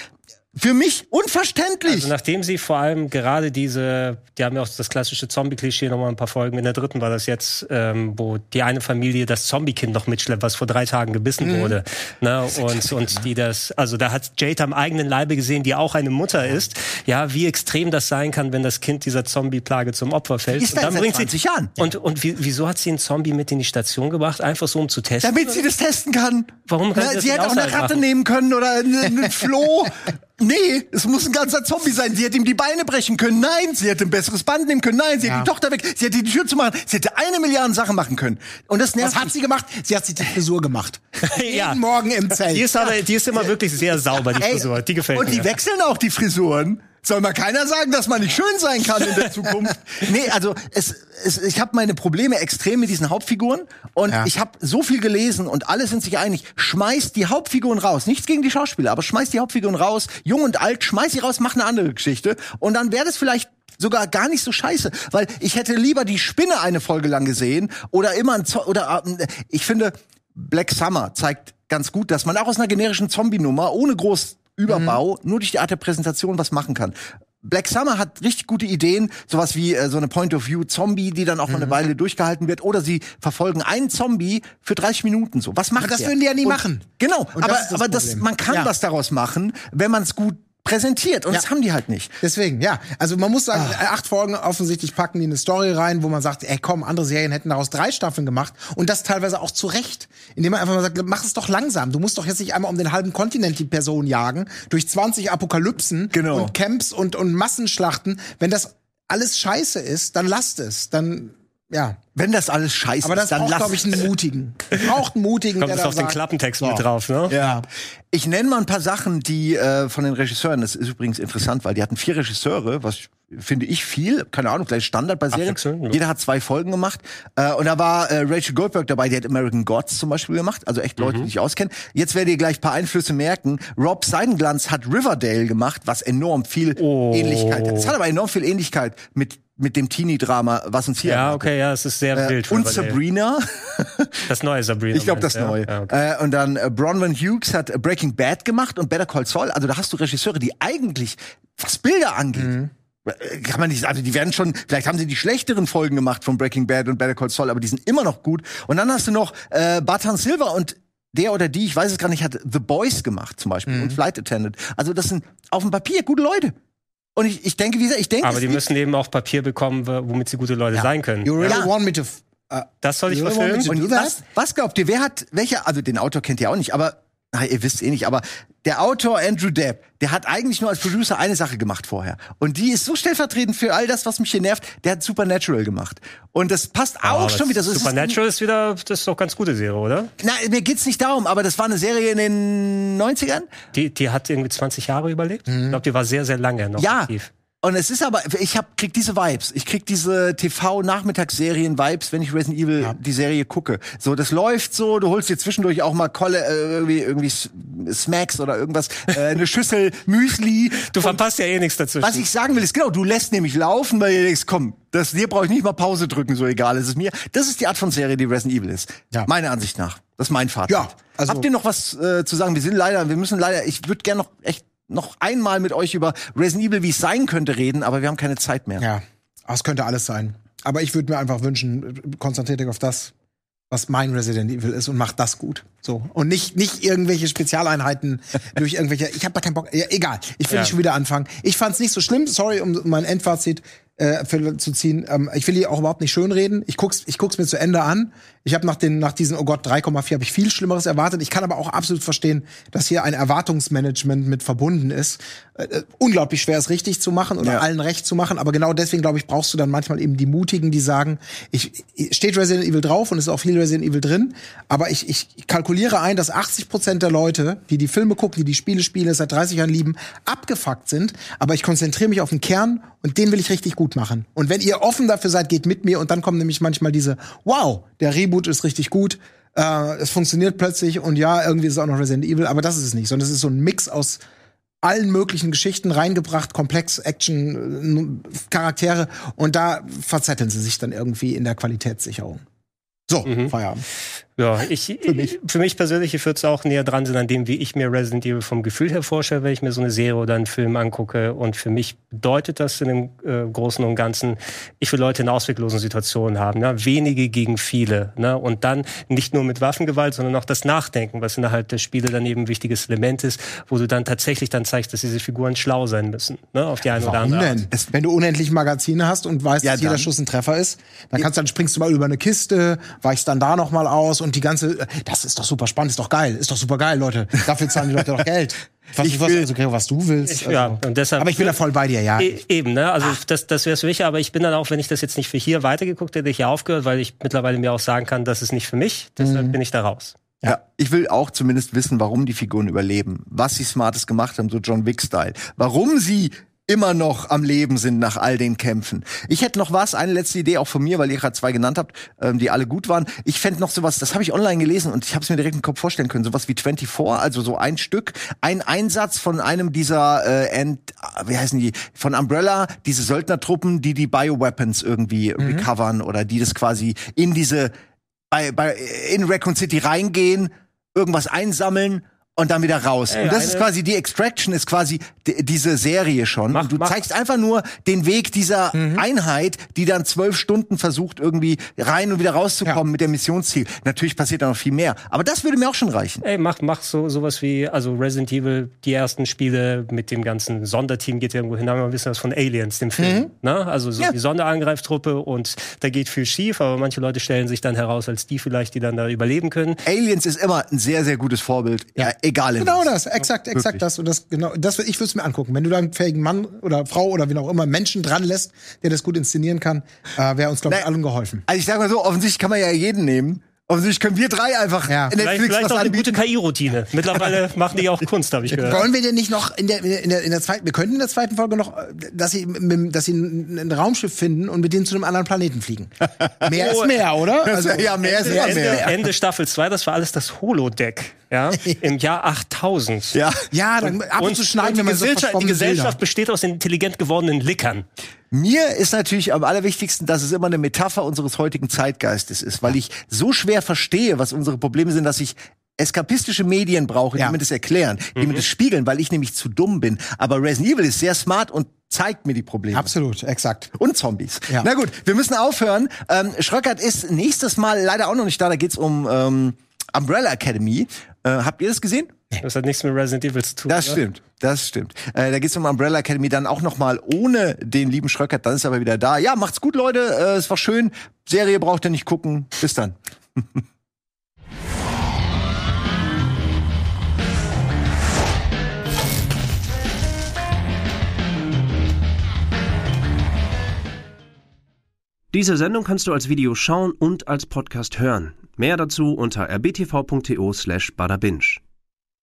A: für mich unverständlich.
B: Also nachdem sie vor allem gerade diese, die haben ja auch das klassische Zombie-Klischee noch mal ein paar Folgen, in der dritten war das jetzt, ähm, wo die eine Familie das Zombie-Kind noch mitschleppt, was vor drei Tagen gebissen wurde. Ne? Und, und die das, also da hat Jade am eigenen Leibe gesehen, die auch eine Mutter ist, ja, wie extrem das sein kann, wenn das Kind dieser Zombie-Plage zum Opfer fällt.
A: Die ist da seit 20 Jahren.
B: Und, und wie, wieso hat sie einen Zombie mit in die Station gebracht? Einfach so, um zu testen?
A: damit sie das testen kann.
B: Warum kann
A: Na,
B: sie das
A: sie hätte auch eine Ratte
B: machen?
A: nehmen können oder einen Floh. Nee, es muss ein ganzer Zombie sein. Sie hätte ihm die Beine brechen können. Nein, sie hätte ein besseres Band nehmen können. Nein, sie
C: Ja.
A: hätte die Tochter weg. Sie hätte die Tür zu machen. Sie hätte eine Milliarde Sachen machen können. Und das nervt
C: Was hat sie gemacht? Sie hat sich die Frisur gemacht.
B: Ja.
C: Jeden Morgen im Zelt.
B: Die ist, aber, die ist immer wirklich sehr sauber, die
A: Ey,
B: Frisur. Die gefällt
A: Und
B: mir.
A: die wechseln auch die Frisuren. Soll mal keiner sagen, dass man nicht schön sein kann in der Zukunft. nee, also es, es, ich habe meine Probleme extrem mit diesen Hauptfiguren und
C: Ja.
A: ich habe so viel gelesen und alle sind sich einig, schmeißt die Hauptfiguren raus. Nichts gegen die Schauspieler, aber schmeißt die Hauptfiguren raus, jung und alt, schmeißt sie raus, mach eine andere Geschichte und dann wäre das vielleicht sogar gar nicht so scheiße, weil ich hätte lieber die Spinne eine Folge lang gesehen oder immer ein Zo oder äh, ich finde Black Summer zeigt ganz gut, dass man auch aus einer generischen Zombie-Nummer ohne groß Überbau nur durch die Art der Präsentation was machen kann. Black Summer hat richtig gute Ideen, sowas wie äh, so eine Point-of-View-Zombie, die dann auch mal eine Weile durchgehalten wird, oder sie verfolgen einen Zombie für 30 Minuten so. Was macht
C: Aber das
A: der?
C: würden die ja nie
A: Und-
C: machen.
A: Genau,
C: Und das
A: aber,
C: ist das
A: aber das, man kann
C: Ja.
A: was daraus machen, wenn man es gut präsentiert. Und
C: Ja.
A: das haben die halt nicht.
C: Deswegen, ja. Also man muss sagen,
A: Ah.
C: acht Folgen offensichtlich packen die eine Story rein, wo man sagt, ey komm, andere Serien hätten daraus drei Staffeln gemacht und das teilweise auch zu Recht. Indem man einfach mal sagt, mach es doch langsam. Du musst doch jetzt nicht einmal um den halben Kontinent die Person jagen, durch 20 Apokalypsen
A: Genau.
C: und Camps und, und Massenschlachten, wenn das alles scheiße ist, dann lasst es. Dann, ja.
A: Wenn das alles scheiße
C: Aber das
A: ist, dann
C: braucht, glaube ich, einen mutigen. Das braucht einen mutigen,
B: Kommt
C: der
B: es
C: da
B: auf den
C: sagt,
B: Klappentext
C: so.
B: mit drauf, ne?
C: Ja.
A: Ich nenne mal ein paar Sachen, die äh, von den Regisseuren, das ist übrigens interessant, weil die hatten vier Regisseure, was finde ich viel, keine Ahnung, vielleicht Standard bei Serien.
B: Ja.
A: Jeder hat zwei Folgen gemacht. Äh, und da war äh, Rachel Goldberg dabei, die hat American Gods zum Beispiel gemacht, also echt Leute, die sich auskennen. Jetzt werdet ihr gleich ein paar Einflüsse merken. Rob Seidenglanz hat Riverdale gemacht, was enorm viel
B: Oh.
A: Ähnlichkeit hat. Es hat aber enorm viel Ähnlichkeit mit mit dem Teenie-Drama, was uns hier
B: Ja, okay, ja, es ist sehr
A: Äh,
B: wild.
A: und
B: Riverdale.
A: Sabrina.
B: Das neue Sabrina.
A: Ich glaube, das
B: du,
A: neue.
B: Ja? Ja, okay.
A: äh, und dann äh, Bronwyn Hughes hat äh, Breaking Bad gemacht und Better Call Saul. Also da hast du Regisseure, die eigentlich, was Bilder angeht, äh, kann man nicht, also die werden schon, vielleicht haben sie die schlechteren Folgen gemacht von Breaking Bad und Better Call Saul, aber die sind immer noch gut. Und dann hast du noch äh, Barton Silva und der oder die, ich weiß es gar nicht, hat The Boys gemacht zum Beispiel und Flight Attendant. Also das sind auf dem Papier gute Leute. Und ich, ich denke, wie gesagt, ich denke,
B: Aber die müssen eben auch Papier bekommen, womit sie gute Leute sein können.
C: You really
A: Ja.
C: want me to. äh,
B: Das soll ich verfilmen.
A: Und was, was glaubt ihr, wer hat, welcher, also den Autor kennt ihr auch nicht, aber, na, ihr wisst eh nicht, aber der Autor Andrew Depp, der hat eigentlich nur als Producer eine Sache gemacht vorher. Und die ist so stellvertretend für all das, was mich hier nervt, der hat Supernatural gemacht. Und das passt auch
B: Aber
A: schon wieder so. Es ist-
B: Supernatural ist wieder, das ist doch ganz gute Serie, oder?
A: Na, mir geht's nicht darum, aber das war eine Serie in den 90ern.
B: Die, die hat irgendwie 20 Jahre überlebt. Ich glaube, die war sehr, sehr lange noch
A: Ja.
B: aktiv.
A: Und es ist aber, ich hab, krieg diese Vibes. Ich krieg diese TV-Nachmittagsserien-Vibes, wenn ich Resident Evil die Serie gucke. So, das läuft so, du holst dir zwischendurch auch mal Kolle, äh, irgendwie, irgendwie Smacks oder irgendwas, äh, eine Schüssel Müsli.
B: Du verpasst ja eh nichts dazwischen.
A: Was ich sagen will, ist genau, du lässt nämlich laufen, weil du denkst, komm, das, dir brauche ich nicht mal Pause drücken, so egal ist es mir. Das ist die Art von Serie, die Resident Evil ist.
C: Ja.
A: Meiner Ansicht nach. Das ist mein Fazit.
C: Ja, also-
A: Habt ihr noch was äh, zu sagen? Wir sind leider, wir müssen leider, ich würde gerne noch echt noch einmal mit euch über Resident Evil, wie es sein könnte, reden, aber wir haben keine Zeit mehr.
C: Ja, es könnte alles sein. Aber ich würde mir einfach wünschen, konzentriert euch auf das, was mein Resident Evil ist und macht das gut. So. Und nicht, nicht irgendwelche Spezialeinheiten durch irgendwelche. Ich habe da keinen Bock. Ja, egal. Ich will
B: Ja.
C: nicht schon wieder anfangen. Ich fand's nicht so schlimm. Sorry, um mein Endfazit äh, für, zu ziehen. Ähm, ich will die auch überhaupt nicht schönreden. Ich guck's, ich guck's mir zu Ende an. Ich habe nach den, nach diesen, oh Gott, 3,4 habe ich viel Schlimmeres erwartet. Ich kann aber auch absolut verstehen, dass hier ein Erwartungsmanagement mit verbunden ist. Äh, äh, unglaublich schwer, es richtig zu machen oder
A: Ja.
C: allen recht zu machen. Aber genau deswegen, glaube ich, brauchst du dann manchmal eben die Mutigen, die sagen, ich, ich- steht Resident Evil drauf und ist auch viel Resident Evil drin. Aber ich, ich kalkuliere ein, dass 80 Prozent der Leute, die die Filme gucken, die die Spiele spielen, seit 30 Jahren lieben, abgefuckt sind. Aber ich konzentriere mich auf den Kern und den will ich richtig gut machen. Und wenn ihr offen dafür seid, geht mit mir und dann kommen nämlich manchmal diese, wow, der Reboot ist richtig gut. Äh, es funktioniert plötzlich und ja, irgendwie ist es auch noch Resident Evil, aber das ist es nicht, sondern es ist so ein Mix aus allen möglichen Geschichten reingebracht, komplex, Action, Charaktere und da verzetteln sie sich dann irgendwie in der Qualitätssicherung. So, Feierabend.
B: Ja, ich, für mich, persönlich ich würde es auch näher dran sein an dem, wie ich mir Resident Evil vom Gefühl her vorstelle, wenn ich mir so eine Serie oder einen Film angucke. Und für mich bedeutet das in dem äh, Großen und Ganzen, ich will Leute in ausweglosen Situationen haben, ne? wenige gegen viele. Ne? Und dann nicht nur mit Waffengewalt, sondern auch das Nachdenken, was innerhalb der Spiele dann eben ein wichtiges Element ist, wo du dann tatsächlich dann zeigst, dass diese Figuren schlau sein müssen. Ne? Auf die eine oder
C: Warum
B: andere Art.
C: denn? Wenn du unendlich Magazine hast und weißt,
A: Ja,
C: dass jeder. Schuss ein Treffer ist, dann kannst dann springst du mal über eine Kiste, weichst dann da noch mal aus und die ganze, das ist doch super spannend, ist doch geil, ist doch super geil, Leute. Dafür zahlen die Leute doch Geld. Was,
A: Ich will-
C: also, Gregor, was du willst. Also.
B: Ja, und deshalb
C: aber ich bin da voll bei dir, ja.
B: E eben, ne? Also das, das wäre es für mich, aber ich bin dann auch, wenn ich das jetzt nicht für hier weitergeguckt hätte, ich hier aufgehört, weil ich mittlerweile mir auch sagen kann, das ist nicht für mich, deshalb bin ich da raus.
A: Ja, ich will auch zumindest wissen, warum die Figuren überleben, was sie Smartes gemacht haben, so John Wick-Style, warum sie immer noch am Leben sind nach all den Kämpfen. Ich hätte noch was, eine letzte Idee auch von mir, weil ihr gerade zwei genannt habt, ähm, die alle gut waren. Ich fände noch sowas, das habe ich online gelesen und ich habe es mir direkt im Kopf vorstellen können, sowas wie 24, also so ein Stück, ein Einsatz von einem dieser, äh, Ent, wie heißen die, von Umbrella, diese Söldnertruppen, die die Bioweapons irgendwie recovern oder die das quasi in diese bei, bei, in Raccoon City reingehen, irgendwas einsammeln und dann wieder raus.
B: Ey,
A: und das ist quasi die Extraction ist quasi diese Serie schon.
B: Mach-
A: und du
B: mach-
A: zeigst einfach nur den Weg dieser Einheit, die dann zwölf Stunden versucht irgendwie rein und wieder rauszukommen mit dem Missionsziel. Natürlich passiert da noch viel mehr, aber das würde mir auch schon reichen.
B: Ey, mach, mach so sowas wie, also Resident Evil, die ersten Spiele mit dem ganzen Sonderteam geht irgendwo hin, haben wir ein bisschen was von Aliens, dem Film. Ne? Also so
A: Ja.
B: die Sonderangreiftruppe und da geht viel schief, aber manche Leute stellen sich dann heraus als die vielleicht, die dann da überleben können.
A: Aliens ist immer ein sehr, sehr gutes Vorbild. Ja. Egal in
C: Genau
A: was.
C: das, exakt, exakt
A: Wirklich.
C: das. Und das, genau, das, ich würde es mir angucken. Wenn du da einen fähigen Mann oder Frau oder wie auch immer Menschen dran lässt, der das gut inszenieren kann, äh, wäre uns, glaube ich, allen geholfen.
A: Also ich sag mal so, offensichtlich kann man ja jeden nehmen. Offensichtlich können wir drei einfach
C: Ja.
A: in
B: Vielleicht,
A: Netflix
B: vielleicht
A: was
B: auch eine
A: anbieten.
B: gute KI-Routine. Mittlerweile machen die auch Kunst, habe ich gehört.
C: Wollen wir denn nicht noch in der, in der, in der zweiten, wir könnten in der zweiten Folge noch, äh, dass sie, dass sie ein, ein Raumschiff finden und mit denen zu einem anderen Planeten fliegen. Mehr
B: Oh,
C: ist mehr, oder? Also,
A: ja, mehr ist immer
B: Ende,
A: mehr.
B: Ende Staffel 2, das war alles das Holodeck. Ja, im Jahr 8000.
A: Ja.
C: ja, dann ab und, zu schneiden
B: und
C: wir
B: die
C: mal so
B: Gesellschaft, die Gesellschaft
C: Bilder.
B: besteht aus intelligent gewordenen Lickern.
A: Mir ist natürlich am allerwichtigsten, dass es immer eine Metapher unseres heutigen Zeitgeistes ist, weil ich so schwer verstehe, was unsere Probleme sind, dass ich eskapistische Medien brauche, die
C: Ja.
A: mir das erklären, die mir das spiegeln, weil ich nämlich zu dumm bin. Aber Resident Evil ist sehr smart und zeigt mir die Probleme.
C: Absolut, exakt.
A: Und Zombies.
C: Ja.
A: Na gut, wir müssen aufhören. Ähm, Schröckert ist nächstes Mal leider auch noch nicht da. Da geht's um ähm, Umbrella Academy. Äh, habt ihr das gesehen?
B: Das hat nichts mit Resident Evil zu tun.
A: Das
B: oder?
A: stimmt, das stimmt. Äh, da geht's um Umbrella Academy dann auch noch mal ohne den lieben Schröckert. Dann ist er aber wieder da. Ja, macht's gut, Leute. Äh, es war schön. Serie braucht ihr nicht gucken. Bis dann.
E: Diese Sendung kannst du als Video schauen und als Podcast hören. Mehr dazu unter rbtv.to slash badabinch.